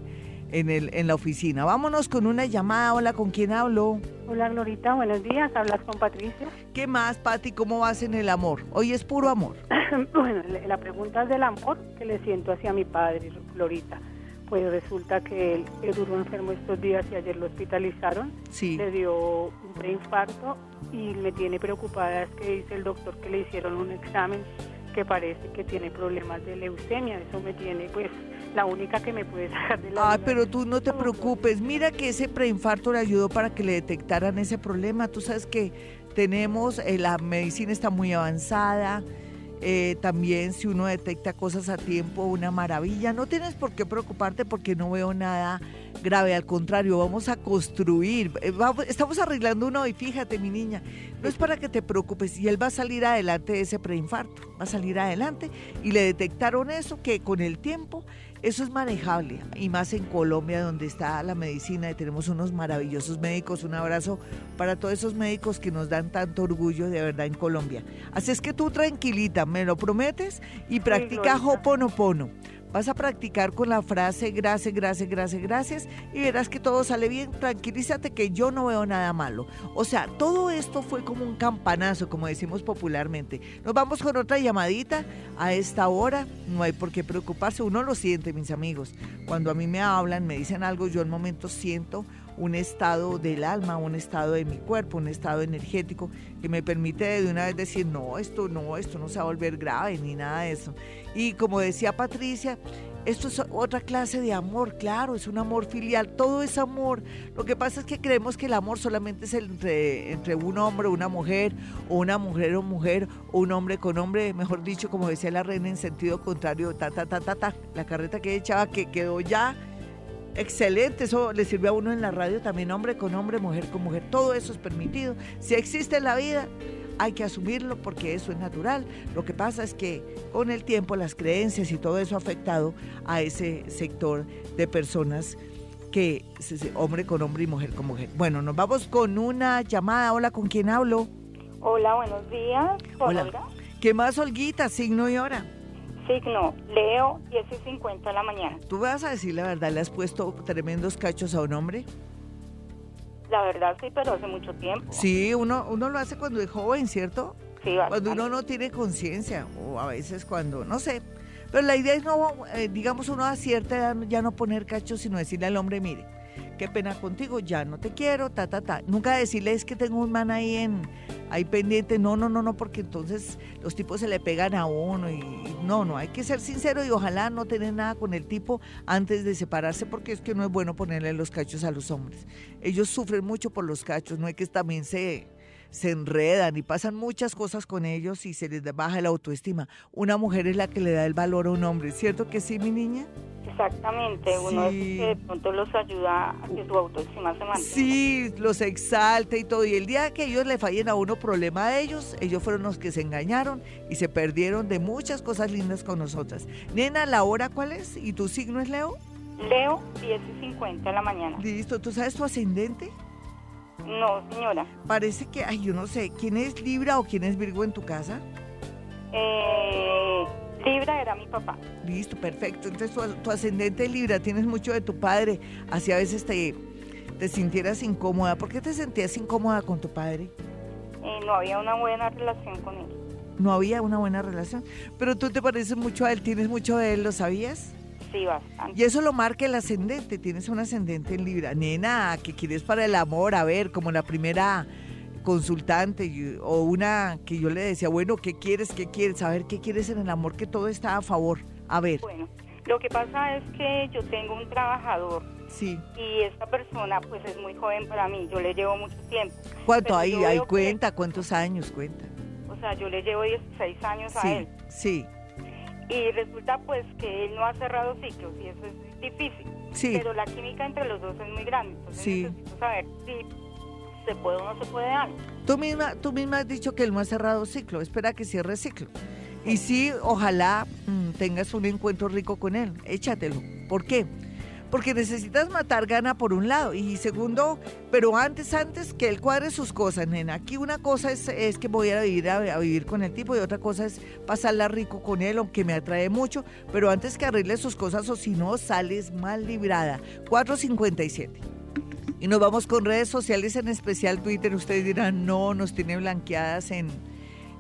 [SPEAKER 2] en, el, en la oficina. Vámonos con una llamada. Hola, ¿con quién hablo?
[SPEAKER 6] Hola, Glorita, buenos días. Hablas con Patricia.
[SPEAKER 2] ¿Qué más, Pati? ¿Cómo vas en el amor? Hoy es puro amor.
[SPEAKER 6] bueno, la pregunta es del amor que le siento hacia mi padre, Glorita. Pues resulta que él, duró enfermo estos días y ayer lo hospitalizaron.
[SPEAKER 2] Sí.
[SPEAKER 6] Le dio un preinfarto y me tiene preocupada es que dice el doctor que le hicieron un examen que parece que tiene problemas de leucemia. Eso me tiene, pues, la única que me puede sacar de la.
[SPEAKER 2] Ah, pero tú no te preocupes. Mira que ese preinfarto le ayudó para que le detectaran ese problema. Tú sabes que tenemos, eh, la medicina está muy avanzada Eh, también si uno detecta cosas a tiempo, una maravilla. No tienes por qué preocuparte porque no veo nada grave, al contrario, vamos a construir, eh, estamos arreglando uno y fíjate mi niña, no es para que te preocupes y él va a salir adelante de ese preinfarto, va a salir adelante y le detectaron eso que con el tiempo eso es manejable y más en Colombia donde está la medicina y tenemos unos maravillosos médicos. Un abrazo para todos esos médicos que nos dan tanto orgullo de verdad en Colombia. Así es que tú tranquilita, me lo prometes y practica Hoponopono. Vas a practicar con la frase gracias, gracias, gracias, gracias y verás que todo sale bien. Tranquilízate que yo no veo nada malo. O sea, todo esto fue como un campanazo, como decimos popularmente. Nos vamos con otra llamadita a esta hora. No hay por qué preocuparse. Uno lo siente, mis amigos. Cuando a mí me hablan, me dicen algo, yo en momento siento un estado del alma, un estado de mi cuerpo, un estado energético que me permite de una vez decir, no, esto no, esto no se va a volver grave ni nada de eso. Y como decía Patricia, esto es otra clase de amor, claro, es un amor filial, todo es amor. Lo que pasa es que creemos que el amor solamente es entre, entre un hombre o una mujer, o una mujer o mujer, o un hombre con hombre, mejor dicho, como decía la reina en sentido contrario, ta, ta, ta, ta, ta, la carreta que echaba que quedó ya excelente, eso le sirve a uno en la radio también, hombre con hombre, mujer con mujer, todo eso es permitido. Si existe en la vida, hay que asumirlo porque eso es natural. Lo que pasa es que con el tiempo las creencias y todo eso ha afectado a ese sector de personas que hombre con hombre y mujer con mujer. Bueno, nos vamos con una llamada. Hola, ¿con quién hablo?
[SPEAKER 7] Hola, buenos días.
[SPEAKER 2] Hola. ¿Qué más, Olguita? Signo y hora.
[SPEAKER 7] Signo, Leo, 10 y 50 de la mañana.
[SPEAKER 2] ¿Tú vas a decir la verdad? ¿Le has puesto tremendos cachos a un hombre?
[SPEAKER 7] La verdad sí, pero hace mucho tiempo.
[SPEAKER 2] Sí, uno, uno lo hace cuando es joven, ¿cierto?
[SPEAKER 7] Sí,
[SPEAKER 2] Cuando uno no tiene conciencia, o a veces cuando, no sé. Pero la idea es no, eh, digamos, uno a cierta edad ya no poner cachos, sino decirle al hombre, mire, qué pena contigo, ya no te quiero, ta, ta, ta. Nunca decirle es que tengo un man ahí en ahí pendiente, no, no, no, no, porque entonces los tipos se le pegan a uno y no, no, hay que ser sincero y ojalá no tener nada con el tipo antes de separarse porque es que no es bueno ponerle los cachos a los hombres. Ellos sufren mucho por los cachos, no hay que también se se enredan y pasan muchas cosas con ellos y se les baja la autoestima. Una mujer es la que le da el valor a un hombre, ¿cierto que sí, mi niña?
[SPEAKER 7] Exactamente, uno es que de pronto los ayuda a que su autoestima se mantenga.
[SPEAKER 2] Sí, los exalta y todo. Y el día que ellos le fallen a uno problema a ellos, ellos fueron los que se engañaron y se perdieron de muchas cosas lindas con nosotras. Nena, ¿la hora cuál es? ¿Y tu signo es Leo?
[SPEAKER 7] Leo, 10 y 50 de la mañana.
[SPEAKER 2] Listo, ¿tú sabes tu ascendente?
[SPEAKER 7] No, señora.
[SPEAKER 2] Parece que, ay, yo no sé, ¿quién es Libra o quién es Virgo en tu casa?
[SPEAKER 7] Eh, Libra era mi papá.
[SPEAKER 2] Listo, perfecto. Entonces tu, ascendente Libra, tienes mucho de tu padre, así a veces te, te sintieras incómoda. ¿Por qué te sentías incómoda con tu padre?
[SPEAKER 7] Eh, no había una buena relación con él.
[SPEAKER 2] No había una buena relación. Pero tú te pareces mucho a él, tienes mucho de él, ¿lo sabías?
[SPEAKER 7] Sí, bastante.
[SPEAKER 2] Y eso lo marca el ascendente, tienes un ascendente en Libra. Nena, ¿qué quieres para el amor? A ver, como la primera consultante o una que yo le decía, bueno, ¿qué quieres? ¿Qué quieres? A ver, ¿qué quieres en el amor? Que todo está a favor. A ver.
[SPEAKER 7] Bueno, lo que pasa es que yo tengo un trabajador.
[SPEAKER 2] Sí.
[SPEAKER 7] Y esta persona pues es muy joven para mí, yo le llevo mucho tiempo.
[SPEAKER 2] ¿Cuánto? Ahí, ahí cuenta, ¿cuántos años cuenta?
[SPEAKER 7] O sea, yo le llevo 16 años a él.
[SPEAKER 2] Sí.
[SPEAKER 7] Y resulta pues que él no ha cerrado ciclos y eso es difícil.
[SPEAKER 2] Sí.
[SPEAKER 7] Pero la química entre los dos es muy grande. Entonces
[SPEAKER 2] sí.
[SPEAKER 7] necesito saber si se puede o no se puede dar.
[SPEAKER 2] Tú misma, tú misma has dicho que él no ha cerrado ciclo, espera que cierre ciclo. Y sí, ojalá mm, tengas un encuentro rico con él, échatelo. ¿Por qué? Porque necesitas matar gana por un lado y segundo, pero antes, antes que él cuadre sus cosas, nena. Aquí una cosa es, es que voy a vivir, a, vivir con el tipo y otra cosa es pasarla rico con él, aunque me atrae mucho, pero antes que arregle sus cosas o si no, sales mal librada. 457. Y nos vamos con redes sociales, en especial Twitter. Ustedes dirán, no, nos tiene blanqueadas en,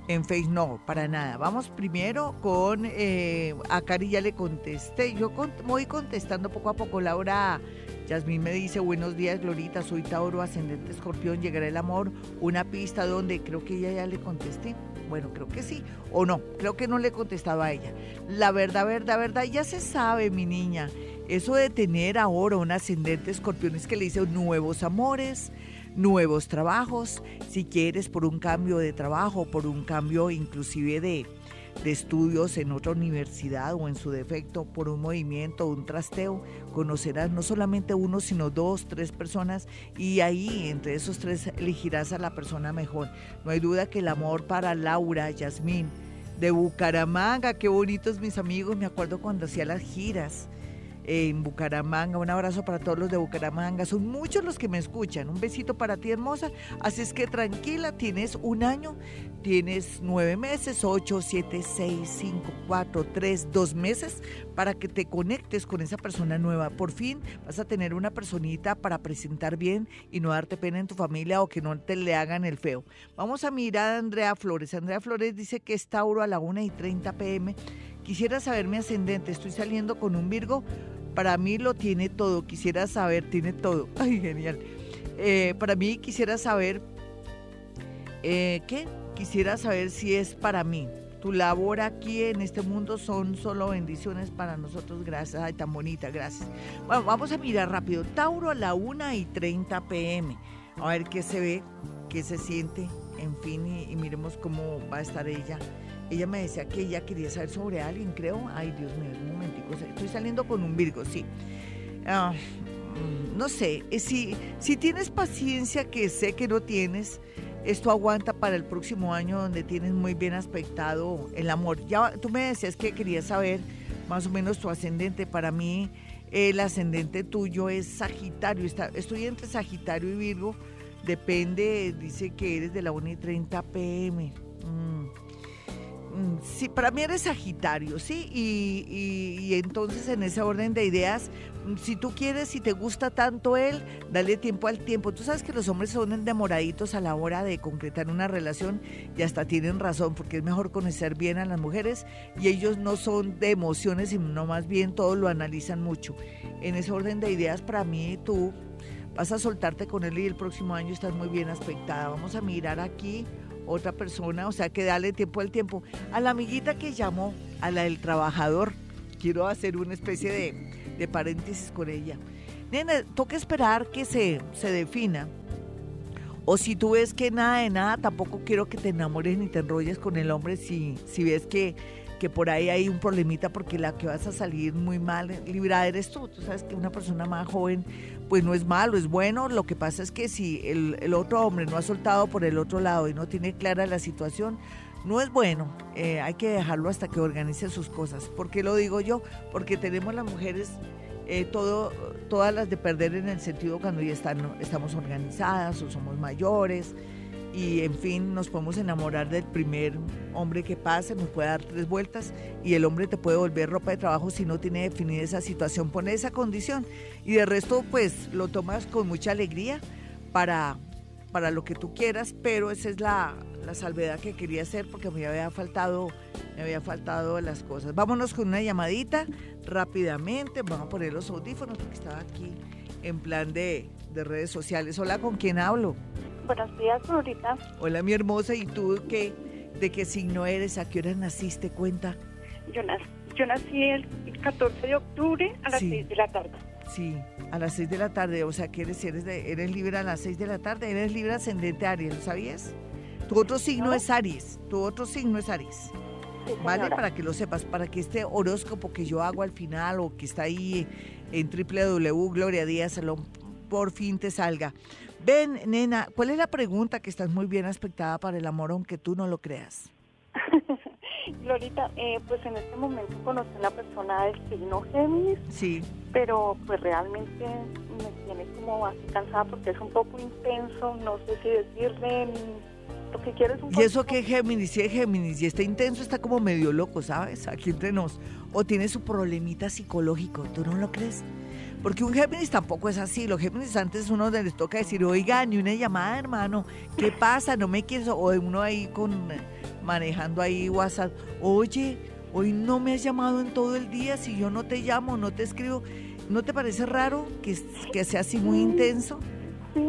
[SPEAKER 2] en Facebook. No, para nada. Vamos primero con, eh, a Cari ya le contesté. Yo voy contestando poco a poco. Laura Yasmín me dice, buenos días, Glorita, soy Tauro, ascendente escorpión, llegará el amor. Una pista donde creo que ella ya le contesté. Bueno, creo que sí. O no, creo que no le he contestado a ella. La verdad, verdad, verdad, ya se sabe, mi niña. Eso de tener ahora un ascendente escorpión es que le dice nuevos amores, nuevos trabajos, si quieres por un cambio de trabajo, por un cambio inclusive de, de estudios en otra universidad o en su defecto por un movimiento, un trasteo, conocerás no solamente uno, sino dos, tres personas y ahí entre esos tres elegirás a la persona mejor. No hay duda que el amor para Laura, Yasmín, de Bucaramanga, qué bonitos mis amigos, me acuerdo cuando hacía las giras en Bucaramanga. Un abrazo para todos los de Bucaramanga. Son muchos los que me escuchan. Un besito para ti, hermosa. Así es que tranquila, tienes un año, tienes nueve meses, ocho, siete, seis, cinco, cuatro, tres, dos meses para que te conectes con esa persona nueva. Por fin vas a tener una personita para presentar bien y no darte pena en tu familia o que no te le hagan el feo. Vamos a mirar a Andrea Flores. Andrea Flores dice que es Tauro a la 1 y 30 pm. Quisiera saber mi ascendente. Estoy saliendo con un Virgo para mí lo tiene todo. Quisiera saber, tiene todo. Ay, genial. Eh, para mí quisiera saber, eh, ¿qué? Quisiera saber si es para mí. Tu labor aquí en este mundo son solo bendiciones para nosotros. Gracias. Ay, tan bonita, gracias. Bueno, vamos a mirar rápido. Tauro a la 1 y 30 pm. A ver qué se ve, qué se siente, en fin, y miremos cómo va a estar ella ella me decía que ella quería saber sobre alguien, creo. Ay, Dios mío, un momentico. Estoy saliendo con un Virgo, sí. Ah, mm, no sé, eh, si, si tienes paciencia, que sé que no tienes, esto aguanta para el próximo año donde tienes muy bien aspectado el amor. Ya tú me decías que querías saber más o menos tu ascendente. Para mí, el ascendente tuyo es Sagitario. estoy entre Sagitario y Virgo. Depende, dice que eres de la 1 y 30 pm. Mm, sí, para mí eres Sagitario, ¿sí? Y, entonces en ese orden de ideas, mm, si tú quieres, si te gusta tanto él, dale tiempo al tiempo. Tú sabes que los hombres son demoraditos a la hora de concretar una relación y hasta tienen razón, porque es mejor conocer bien a las mujeres y ellos no son de emociones, sino más bien todo lo analizan mucho. En ese orden de ideas, para mí tú vas a soltarte con él y el próximo año estás muy bien aspectada. Vamos a mirar aquí otra persona, o sea que dale tiempo al tiempo. A la amiguita que llamó, a la del trabajador, quiero hacer una especie de, de paréntesis con ella. Nena, toca esperar que se, se defina. O si tú ves que nada de nada, tampoco quiero que te enamores ni te enrolles con el hombre si, si ves que que por ahí hay un problemita porque la que vas a salir muy mal librada eres tú. Tú sabes que una persona más joven pues no es malo, es bueno. Lo que pasa es que si el, otro hombre no ha soltado por el otro lado y no tiene clara la situación, no es bueno. Eh, hay que dejarlo hasta que organice sus cosas. ¿Por qué lo digo yo? Porque tenemos las mujeres eh, todo, todas las de perder en el sentido cuando ya están, estamos organizadas o somos mayores y en fin nos podemos enamorar del primer hombre que pase, nos puede dar tres vueltas y el hombre te puede volver ropa de trabajo si no tiene definida esa situación, pone esa condición y de resto pues lo tomas con mucha alegría para, para lo que tú quieras, pero esa es la, la salvedad que quería hacer porque me había faltado me había faltado las cosas. Vámonos con una llamadita rápidamente, vamos a poner los audífonos porque estaba aquí en plan de, de redes sociales. Hola, ¿con quién hablo?
[SPEAKER 7] Buenos días, Florita.
[SPEAKER 2] Hola, mi hermosa. ¿Y tú qué? ¿De qué signo eres? ¿A qué hora naciste? Cuenta.
[SPEAKER 7] Yo, nací, yo nací el 14 de octubre a las 6 de la tarde.
[SPEAKER 2] Sí, a las 6 de la tarde. O sea, que eres, eres, eres libre a las 6 de la tarde. Eres libre ascendente Aries, ¿lo sabías? Tu otro signo es Aries. Tu otro signo es Aries. ¿Vale? Para que lo sepas, para que este horóscopo que yo hago al final o que está ahí en Salón por fin te salga. Ven, nena, ¿cuál es la pregunta que estás muy bien aspectada para el amor, aunque tú no lo creas?
[SPEAKER 7] Glorita, eh, pues en este momento conocí a una persona del signo Géminis.
[SPEAKER 2] Sí.
[SPEAKER 7] Pero pues realmente me tiene como así cansada porque es un poco intenso, no sé si decirle, lo que quiero es un
[SPEAKER 2] Y eso que Géminis, si es Géminis y está intenso, está como medio loco, ¿sabes? Aquí entre nos. O tiene su problemita psicológico, ¿tú no lo crees? Porque un Géminis tampoco es así. Los Géminis antes uno les toca decir, oiga, ni una llamada, hermano, ¿qué pasa? No me quieres. O uno ahí con manejando ahí WhatsApp, oye, hoy no me has llamado en todo el día, si yo no te llamo, no te escribo. ¿No te parece raro que, que sea así muy intenso?
[SPEAKER 7] Sí,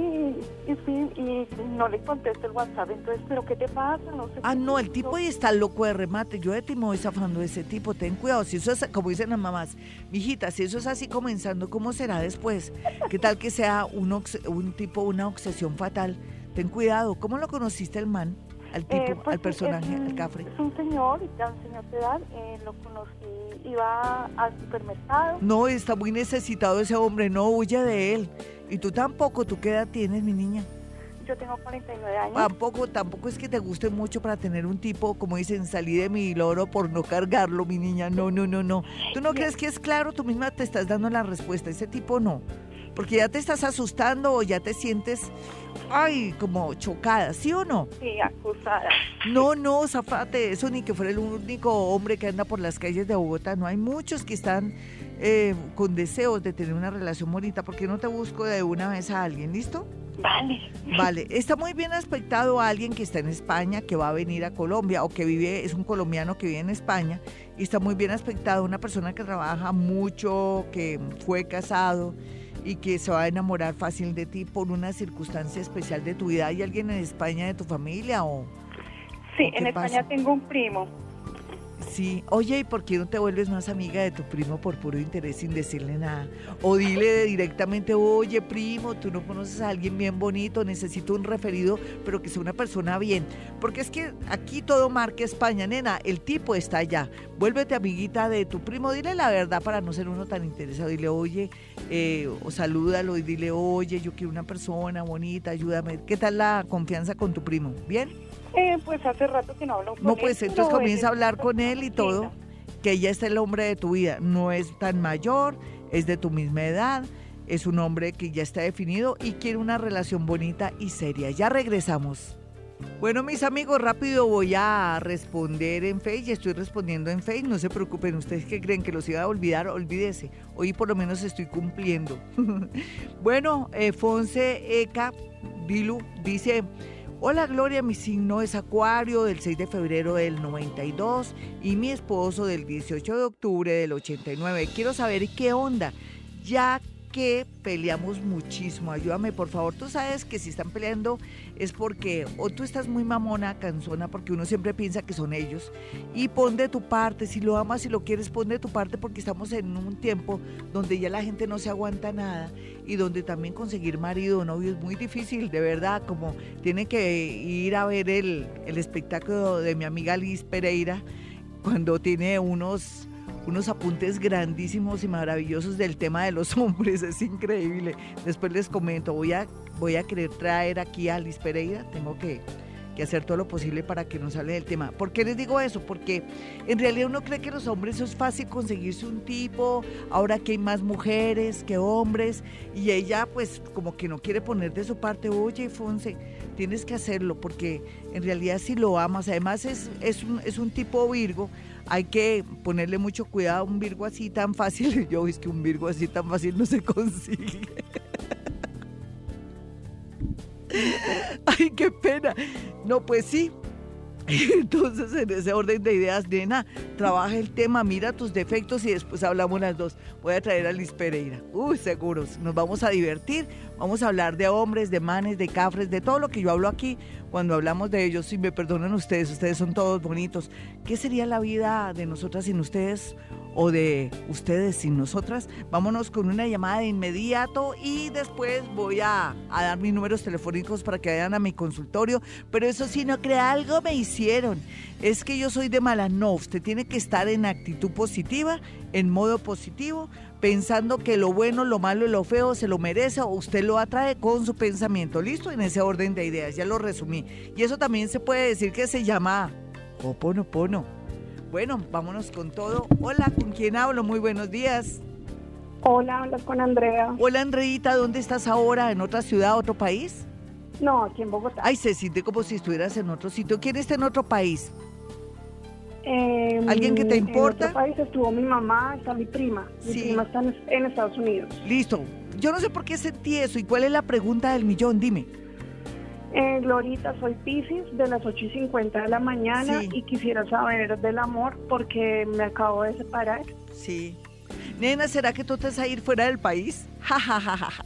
[SPEAKER 7] y sí, y no le contesto el WhatsApp, entonces, ¿pero qué te pasa? No sé
[SPEAKER 2] ah, no, el tipo ahí está loco de remate. Yo de ti me voy zafando de ese tipo. Ten cuidado, si eso es, como dicen las mamás, mijita, si eso es así comenzando, ¿cómo será después? ¿Qué tal que sea un, un tipo, una obsesión fatal? Ten cuidado. ¿Cómo lo conociste el man? al tipo,
[SPEAKER 7] Eh, pues,
[SPEAKER 2] al personaje,
[SPEAKER 7] un-
[SPEAKER 2] al cafre?
[SPEAKER 7] Es un señor, ya un señor de edad, eh, lo conocí, iba al supermercado.
[SPEAKER 2] No, está muy necesitado ese hombre, no huye de él. Y tú tampoco, ¿tú qué edad tienes, mi niña?
[SPEAKER 7] Yo tengo 49 años.
[SPEAKER 2] Tampoco, tampoco es que te guste mucho para tener un tipo, como dicen, salí de mi loro por no cargarlo, mi niña. No, no, no, no. ¿Tú no crees que es claro? Tú misma te estás dando la respuesta. Ese tipo no. Porque ya te estás asustando o ya te sientes, ay, como chocada, ¿sí o no?
[SPEAKER 7] Sí, acusada.
[SPEAKER 2] No, no, zafate eso, ni que fuera el único hombre que anda por las calles de Bogotá. No hay muchos que están eh, con deseos de tener una relación bonita. ¿Por qué no te busco de una vez a alguien? ¿Listo?
[SPEAKER 7] Vale.
[SPEAKER 2] Vale, está muy bien aspectado a alguien que está en España, que va a venir a Colombia o que vive, es un colombiano que vive en España y está muy bien aspectado una persona que trabaja mucho, que fue casado y que se va a enamorar fácil de ti por una circunstancia especial de tu vida. ¿Hay alguien en España de tu familia o
[SPEAKER 7] Sí,
[SPEAKER 2] ¿O qué
[SPEAKER 7] en España
[SPEAKER 2] pasa?
[SPEAKER 7] tengo un primo.
[SPEAKER 2] Sí? Oye, ¿y por qué no te vuelves más amiga de tu primo por puro interés sin decirle nada? O dile directamente, oye primo, tú no conoces a alguien bien bonito, necesito un referido, pero que sea una persona bien. Porque es que aquí todo marca España, nena, el tipo está allá. Vuélvete amiguita de tu primo, dile la verdad para no ser uno tan interesado. Dile, oye, eh, o salúdalo y dile, oye, yo quiero una persona bonita, ayúdame. ¿Qué tal la confianza con tu primo? ¿Bien?
[SPEAKER 7] Eh, pues hace rato que no hablo con
[SPEAKER 2] No,
[SPEAKER 7] él,
[SPEAKER 2] pues
[SPEAKER 7] pero
[SPEAKER 2] entonces comienza a hablar con él y todo, que ella es el hombre de tu vida. No es tan mayor, es de tu misma edad, es un hombre que ya está definido y quiere una relación bonita y seria. Ya regresamos. Bueno, mis amigos, rápido voy a responder en Face. Ya estoy respondiendo en Face. No se preocupen, ustedes que creen que los iba a olvidar, olvídese. Hoy por lo menos estoy cumpliendo. bueno, eh, Fonse Eka Dilu dice. Hola Gloria, mi signo es Acuario del 6 de febrero del 92 y mi esposo del 18 de octubre del 89. Quiero saber qué onda, ya que peleamos muchísimo. Ayúdame, por favor. Tú sabes que si están peleando es porque o tú estás muy mamona, cansona, porque uno siempre piensa que son ellos. Y pon de tu parte, si lo amas, si lo quieres, pon de tu parte porque estamos en un tiempo donde ya la gente no se aguanta nada y donde también conseguir marido o novio es muy difícil, de verdad, como tiene que ir a ver el, el espectáculo de mi amiga Liz Pereira cuando tiene unos unos apuntes grandísimos y maravillosos del tema de los hombres, es increíble. Después les comento, voy a, voy a querer traer aquí a Liz Pereira, tengo que, que hacer todo lo posible para que nos hable del tema. ¿Por qué les digo eso? Porque en realidad uno cree que los hombres es fácil conseguirse un tipo, ahora que hay más mujeres que hombres, y ella pues como que no quiere poner de su parte, oye Fonse, tienes que hacerlo, porque en realidad si lo amas, además es, es, un, es un tipo Virgo, hay que ponerle mucho cuidado a un Virgo así tan fácil. Yo es que un Virgo así tan fácil no se consigue. Ay, qué pena. No, pues sí. Entonces, en ese orden de ideas, nena, trabaja el tema, mira tus defectos y después hablamos las dos. Voy a traer a Liz Pereira. Uy, seguros. Nos vamos a divertir. Vamos a hablar de hombres, de manes, de cafres, de todo lo que yo hablo aquí. Cuando hablamos de ellos, si me perdonan ustedes, ustedes son todos bonitos. ¿Qué sería la vida de nosotras sin ustedes o de ustedes sin nosotras? Vámonos con una llamada de inmediato y después voy a, dar mis números telefónicos para que vayan a mi consultorio. Pero eso sí, no crea algo me hicieron. Es que yo soy de mala. No, usted tiene que estar en actitud positiva, en modo positivo, pensando que lo bueno, lo malo y lo feo se lo merece o usted lo atrae con su pensamiento. ¿Listo? En ese orden de ideas, ya lo resumí. Y eso también se puede decir que se llama Hoponopono. Bueno, vámonos con todo. Hola, ¿con quién hablo? Muy buenos días.
[SPEAKER 8] Hola, hablas con Andrea.
[SPEAKER 2] Hola, Andreita, ¿dónde estás ahora? ¿En otra ciudad, otro país?
[SPEAKER 8] No, aquí en Bogotá.
[SPEAKER 2] Ay, se siente como si estuvieras en otro sitio. ¿Quién está en otro país?
[SPEAKER 8] Eh,
[SPEAKER 2] ¿Alguien que te importa?
[SPEAKER 8] En otro país estuvo mi mamá, está mi prima. Mi
[SPEAKER 2] Sí.
[SPEAKER 8] prima está en, en Estados Unidos.
[SPEAKER 2] Listo. Yo no sé por qué sentí eso. ¿Y cuál es la pregunta del millón? Dime.
[SPEAKER 8] Eh, Glorita, soy Pisces de las 8 y 50 de la mañana
[SPEAKER 2] Sí.
[SPEAKER 8] y quisiera saber del amor porque me acabo de separar.
[SPEAKER 2] Sí. Nena, ¿será que tú te vas a ir fuera del país? Ja, ja, ja, ja, ja.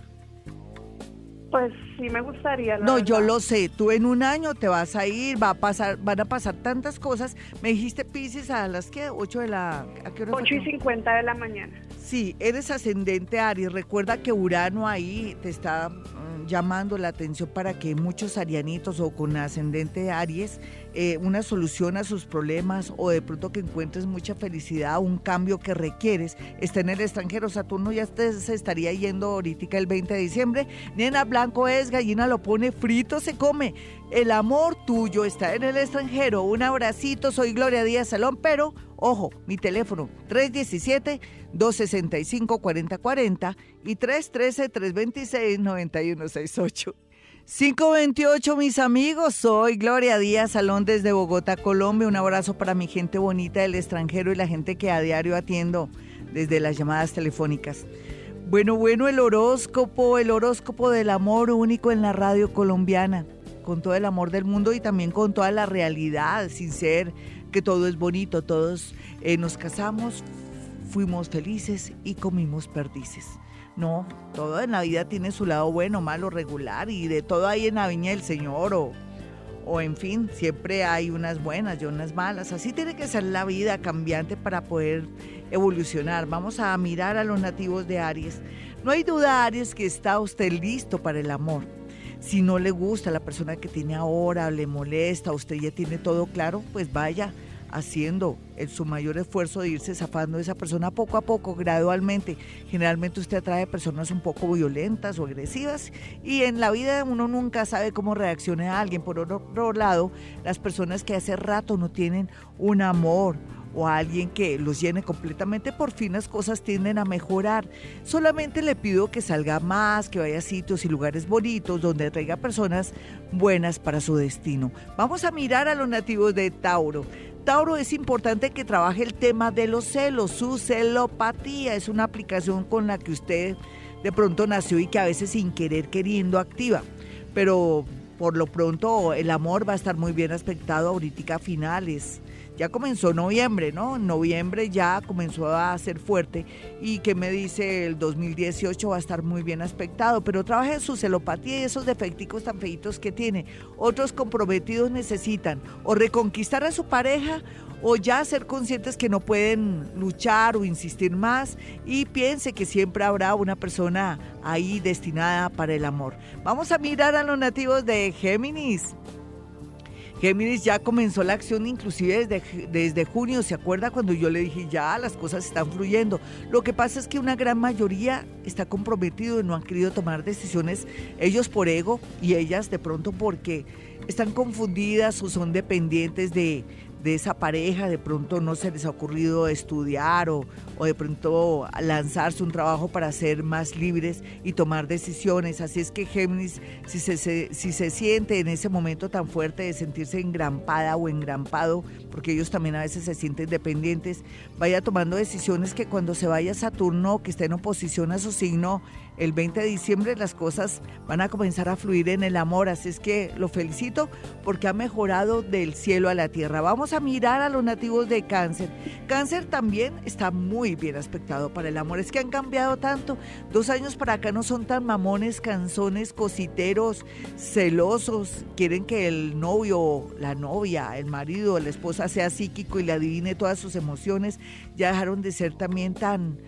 [SPEAKER 8] Pues sí me gustaría.
[SPEAKER 2] No, yo lo sé. Tú en un año te vas a ir, va a pasar, van a pasar tantas cosas. Me dijiste Pisces a las que 8 de la ¿a qué hora fue
[SPEAKER 8] 8 y
[SPEAKER 2] que-
[SPEAKER 8] 50 de la mañana.
[SPEAKER 2] Sí, eres ascendente Aries. Recuerda que Urano ahí te está mm, llamando la atención para que muchos arianitos o con ascendente Aries eh, una solución a sus problemas o de pronto que encuentres mucha felicidad, un cambio que requieres, está en el extranjero. Saturno ya se estaría yendo ahorita el 20 de diciembre. Nena Blanco es, gallina lo pone frito, se come. El amor tuyo está en el extranjero. Un abracito, soy Gloria Díaz Salón, pero ojo, mi teléfono 317-265-4040 y 313-326-9168. 528, mis amigos, soy Gloria Díaz Salón desde Bogotá, Colombia. Un abrazo para mi gente bonita del extranjero y la gente que a diario atiendo desde las llamadas telefónicas. Bueno, bueno, el horóscopo, el horóscopo del amor único en la radio colombiana, con todo el amor del mundo y también con toda la realidad, sin ser que todo es bonito, todos eh, nos casamos, fuimos felices y comimos perdices. No, todo en la vida tiene su lado bueno, malo, regular y de todo hay en la viña del Señor o, o en fin, siempre hay unas buenas y unas malas. Así tiene que ser la vida cambiante para poder evolucionar. Vamos a mirar a los nativos de Aries. No hay duda, Aries, que está usted listo para el amor. Si no le gusta la persona que tiene ahora, le molesta, usted ya tiene todo claro, pues vaya haciendo su mayor esfuerzo de irse zafando de esa persona poco a poco, gradualmente. Generalmente usted atrae personas un poco violentas o agresivas y en la vida uno nunca sabe cómo reaccione a alguien. Por otro lado, las personas que hace rato no tienen un amor o a alguien que los llene completamente, por fin las cosas tienden a mejorar. Solamente le pido que salga más, que vaya a sitios y lugares bonitos donde traiga personas buenas para su destino. Vamos a mirar a los nativos de Tauro. Tauro es importante que trabaje el tema de los celos, su celopatía es una aplicación con la que usted de pronto nació y que a veces sin querer queriendo activa, pero por lo pronto el amor va a estar muy bien aspectado ahorita finales ya comenzó noviembre, ¿no? Noviembre ya comenzó a ser fuerte y que me dice el 2018 va a estar muy bien aspectado, pero trabaje en su celopatía y esos defecticos tan feitos que tiene. Otros comprometidos necesitan o reconquistar a su pareja o ya ser conscientes que no pueden luchar o insistir más y piense que siempre habrá una persona ahí destinada para el amor. Vamos a mirar a los nativos de Géminis. Géminis ya comenzó la acción inclusive desde, desde junio, ¿se acuerda cuando yo le dije ya las cosas están fluyendo? Lo que pasa es que una gran mayoría está comprometido y no han querido tomar decisiones, ellos por ego y ellas de pronto porque están confundidas o son dependientes de, de esa pareja, de pronto no se les ha ocurrido estudiar o, o, de pronto lanzarse un trabajo para ser más libres y tomar decisiones. Así es que Géminis, si se, si se siente en ese momento tan fuerte de sentirse engrampada o engrampado, porque ellos también a veces se sienten dependientes, vaya tomando decisiones que cuando se vaya Saturno, que esté en oposición a su signo, el 20 de diciembre las cosas van a comenzar a fluir en el amor, así es que lo felicito porque ha mejorado del cielo a la tierra. Vamos a mirar a los nativos de cáncer. Cáncer también está muy bien aspectado para el amor, es que han cambiado tanto. Dos años para acá no son tan mamones, canzones, cositeros, celosos, quieren que el novio, la novia, el marido, la esposa sea psíquico y le adivine todas sus emociones, ya dejaron de ser también tan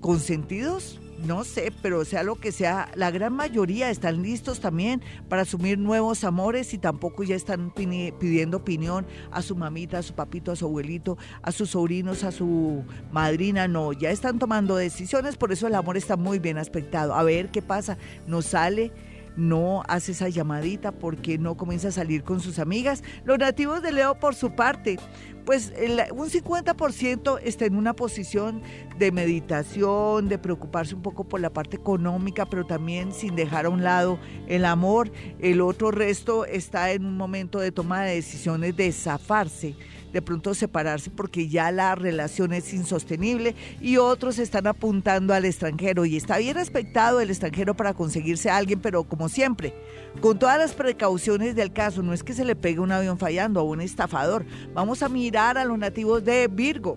[SPEAKER 2] consentidos no sé, pero sea lo que sea, la gran mayoría están listos también para asumir nuevos amores y tampoco ya están pidiendo opinión a su mamita, a su papito, a su abuelito, a sus sobrinos, a su madrina, no, ya están tomando decisiones, por eso el amor está muy bien aspectado. A ver qué pasa, nos sale no hace esa llamadita porque no comienza a salir con sus amigas. Los nativos de Leo, por su parte, pues un 50% está en una posición de meditación, de preocuparse un poco por la parte económica, pero también sin dejar a un lado el amor. El otro resto está en un momento de toma de decisiones de zafarse de pronto separarse porque ya la relación es insostenible y otros están apuntando al extranjero y está bien aspectado el extranjero para conseguirse a alguien, pero como siempre, con todas las precauciones del caso, no es que se le pegue un avión fallando a un estafador. Vamos a mirar a los nativos de Virgo.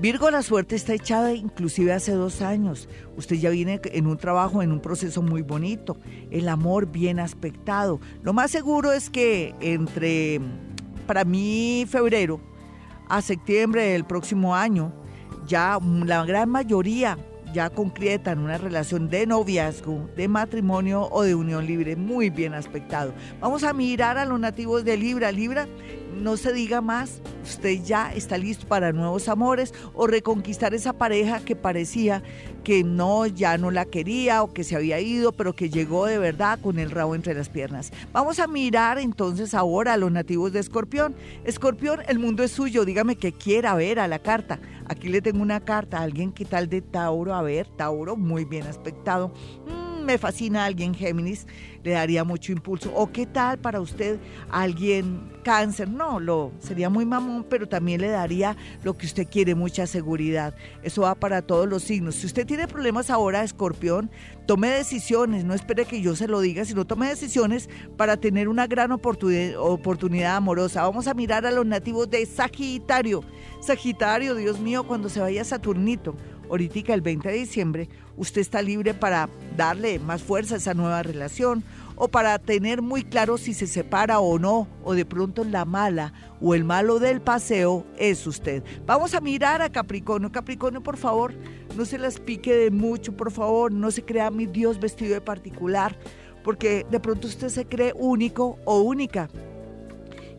[SPEAKER 2] Virgo, la suerte está echada inclusive hace dos años. Usted ya viene en un trabajo, en un proceso muy bonito. El amor bien aspectado. Lo más seguro es que entre para mí febrero a septiembre del próximo año, ya la gran mayoría ya concretan una relación de noviazgo, de matrimonio o de unión libre, muy bien aspectado. Vamos a mirar a los nativos de Libra. Libra, no se diga más, usted ya está listo para nuevos amores o reconquistar esa pareja que parecía que no, ya no la quería o que se había ido, pero que llegó de verdad con el rabo entre las piernas. Vamos a mirar entonces ahora a los nativos de Escorpión. Escorpión, el mundo es suyo, dígame que quiera ver a la carta. Aquí le tengo una carta a alguien que tal de Tauro, a ver, Tauro, muy bien aspectado. Mm, me fascina alguien Géminis, le daría mucho impulso. ¿O qué tal para usted alguien cáncer? No, lo sería muy mamón, pero también le daría lo que usted quiere, mucha seguridad. Eso va para todos los signos. Si usted tiene problemas ahora, escorpión, tome decisiones, no espere que yo se lo diga, sino tome decisiones para tener una gran oportunidad, oportunidad amorosa. Vamos a mirar a los nativos de Sagitario. Sagitario, Dios mío, cuando se vaya Saturnito ahorita el 20 de diciembre, usted está libre para darle más fuerza a esa nueva relación o para tener muy claro si se separa o no, o de pronto la mala o el malo del paseo es usted. Vamos a mirar a Capricornio. Capricornio, por favor, no se las pique de mucho, por favor, no se crea mi Dios vestido de particular, porque de pronto usted se cree único o única.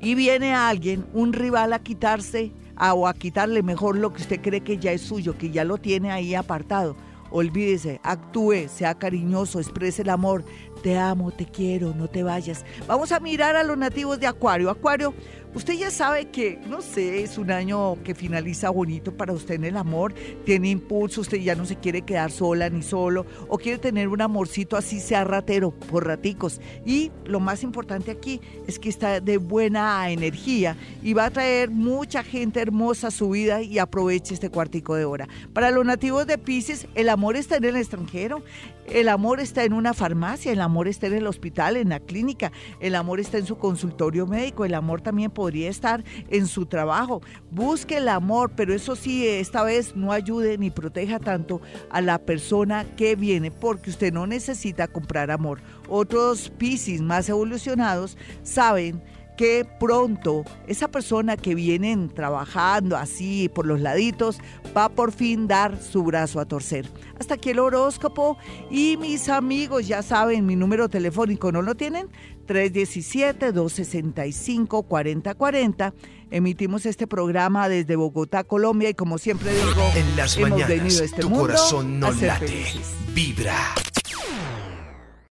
[SPEAKER 2] Y viene alguien, un rival, a quitarse o a quitarle mejor lo que usted cree que ya es suyo, que ya lo tiene ahí apartado. Olvídese, actúe, sea cariñoso, exprese el amor. Te amo, te quiero, no te vayas. Vamos a mirar a los nativos de Acuario. Acuario, Usted ya sabe que, no sé, es un año que finaliza bonito para usted en el amor, tiene impulso, usted ya no se quiere quedar sola ni solo, o quiere tener un amorcito así sea ratero, por raticos. Y lo más importante aquí es que está de buena energía y va a traer mucha gente hermosa a su vida y aproveche este cuartico de hora. Para los nativos de Pisces, el amor está en el extranjero, el amor está en una farmacia, el amor está en el hospital, en la clínica, el amor está en su consultorio médico, el amor también podría estar en su trabajo. Busque el amor, pero eso sí, esta vez no ayude ni proteja tanto a la persona que viene, porque usted no necesita comprar amor. Otros Piscis más evolucionados saben que pronto esa persona que vienen trabajando así por los laditos va por fin dar su brazo a torcer. Hasta aquí el horóscopo y mis amigos ya saben, mi número telefónico no lo tienen, 317-265-4040. Emitimos este programa desde Bogotá, Colombia y como siempre digo,
[SPEAKER 1] en las mañanas, este tu corazón no late, vibra.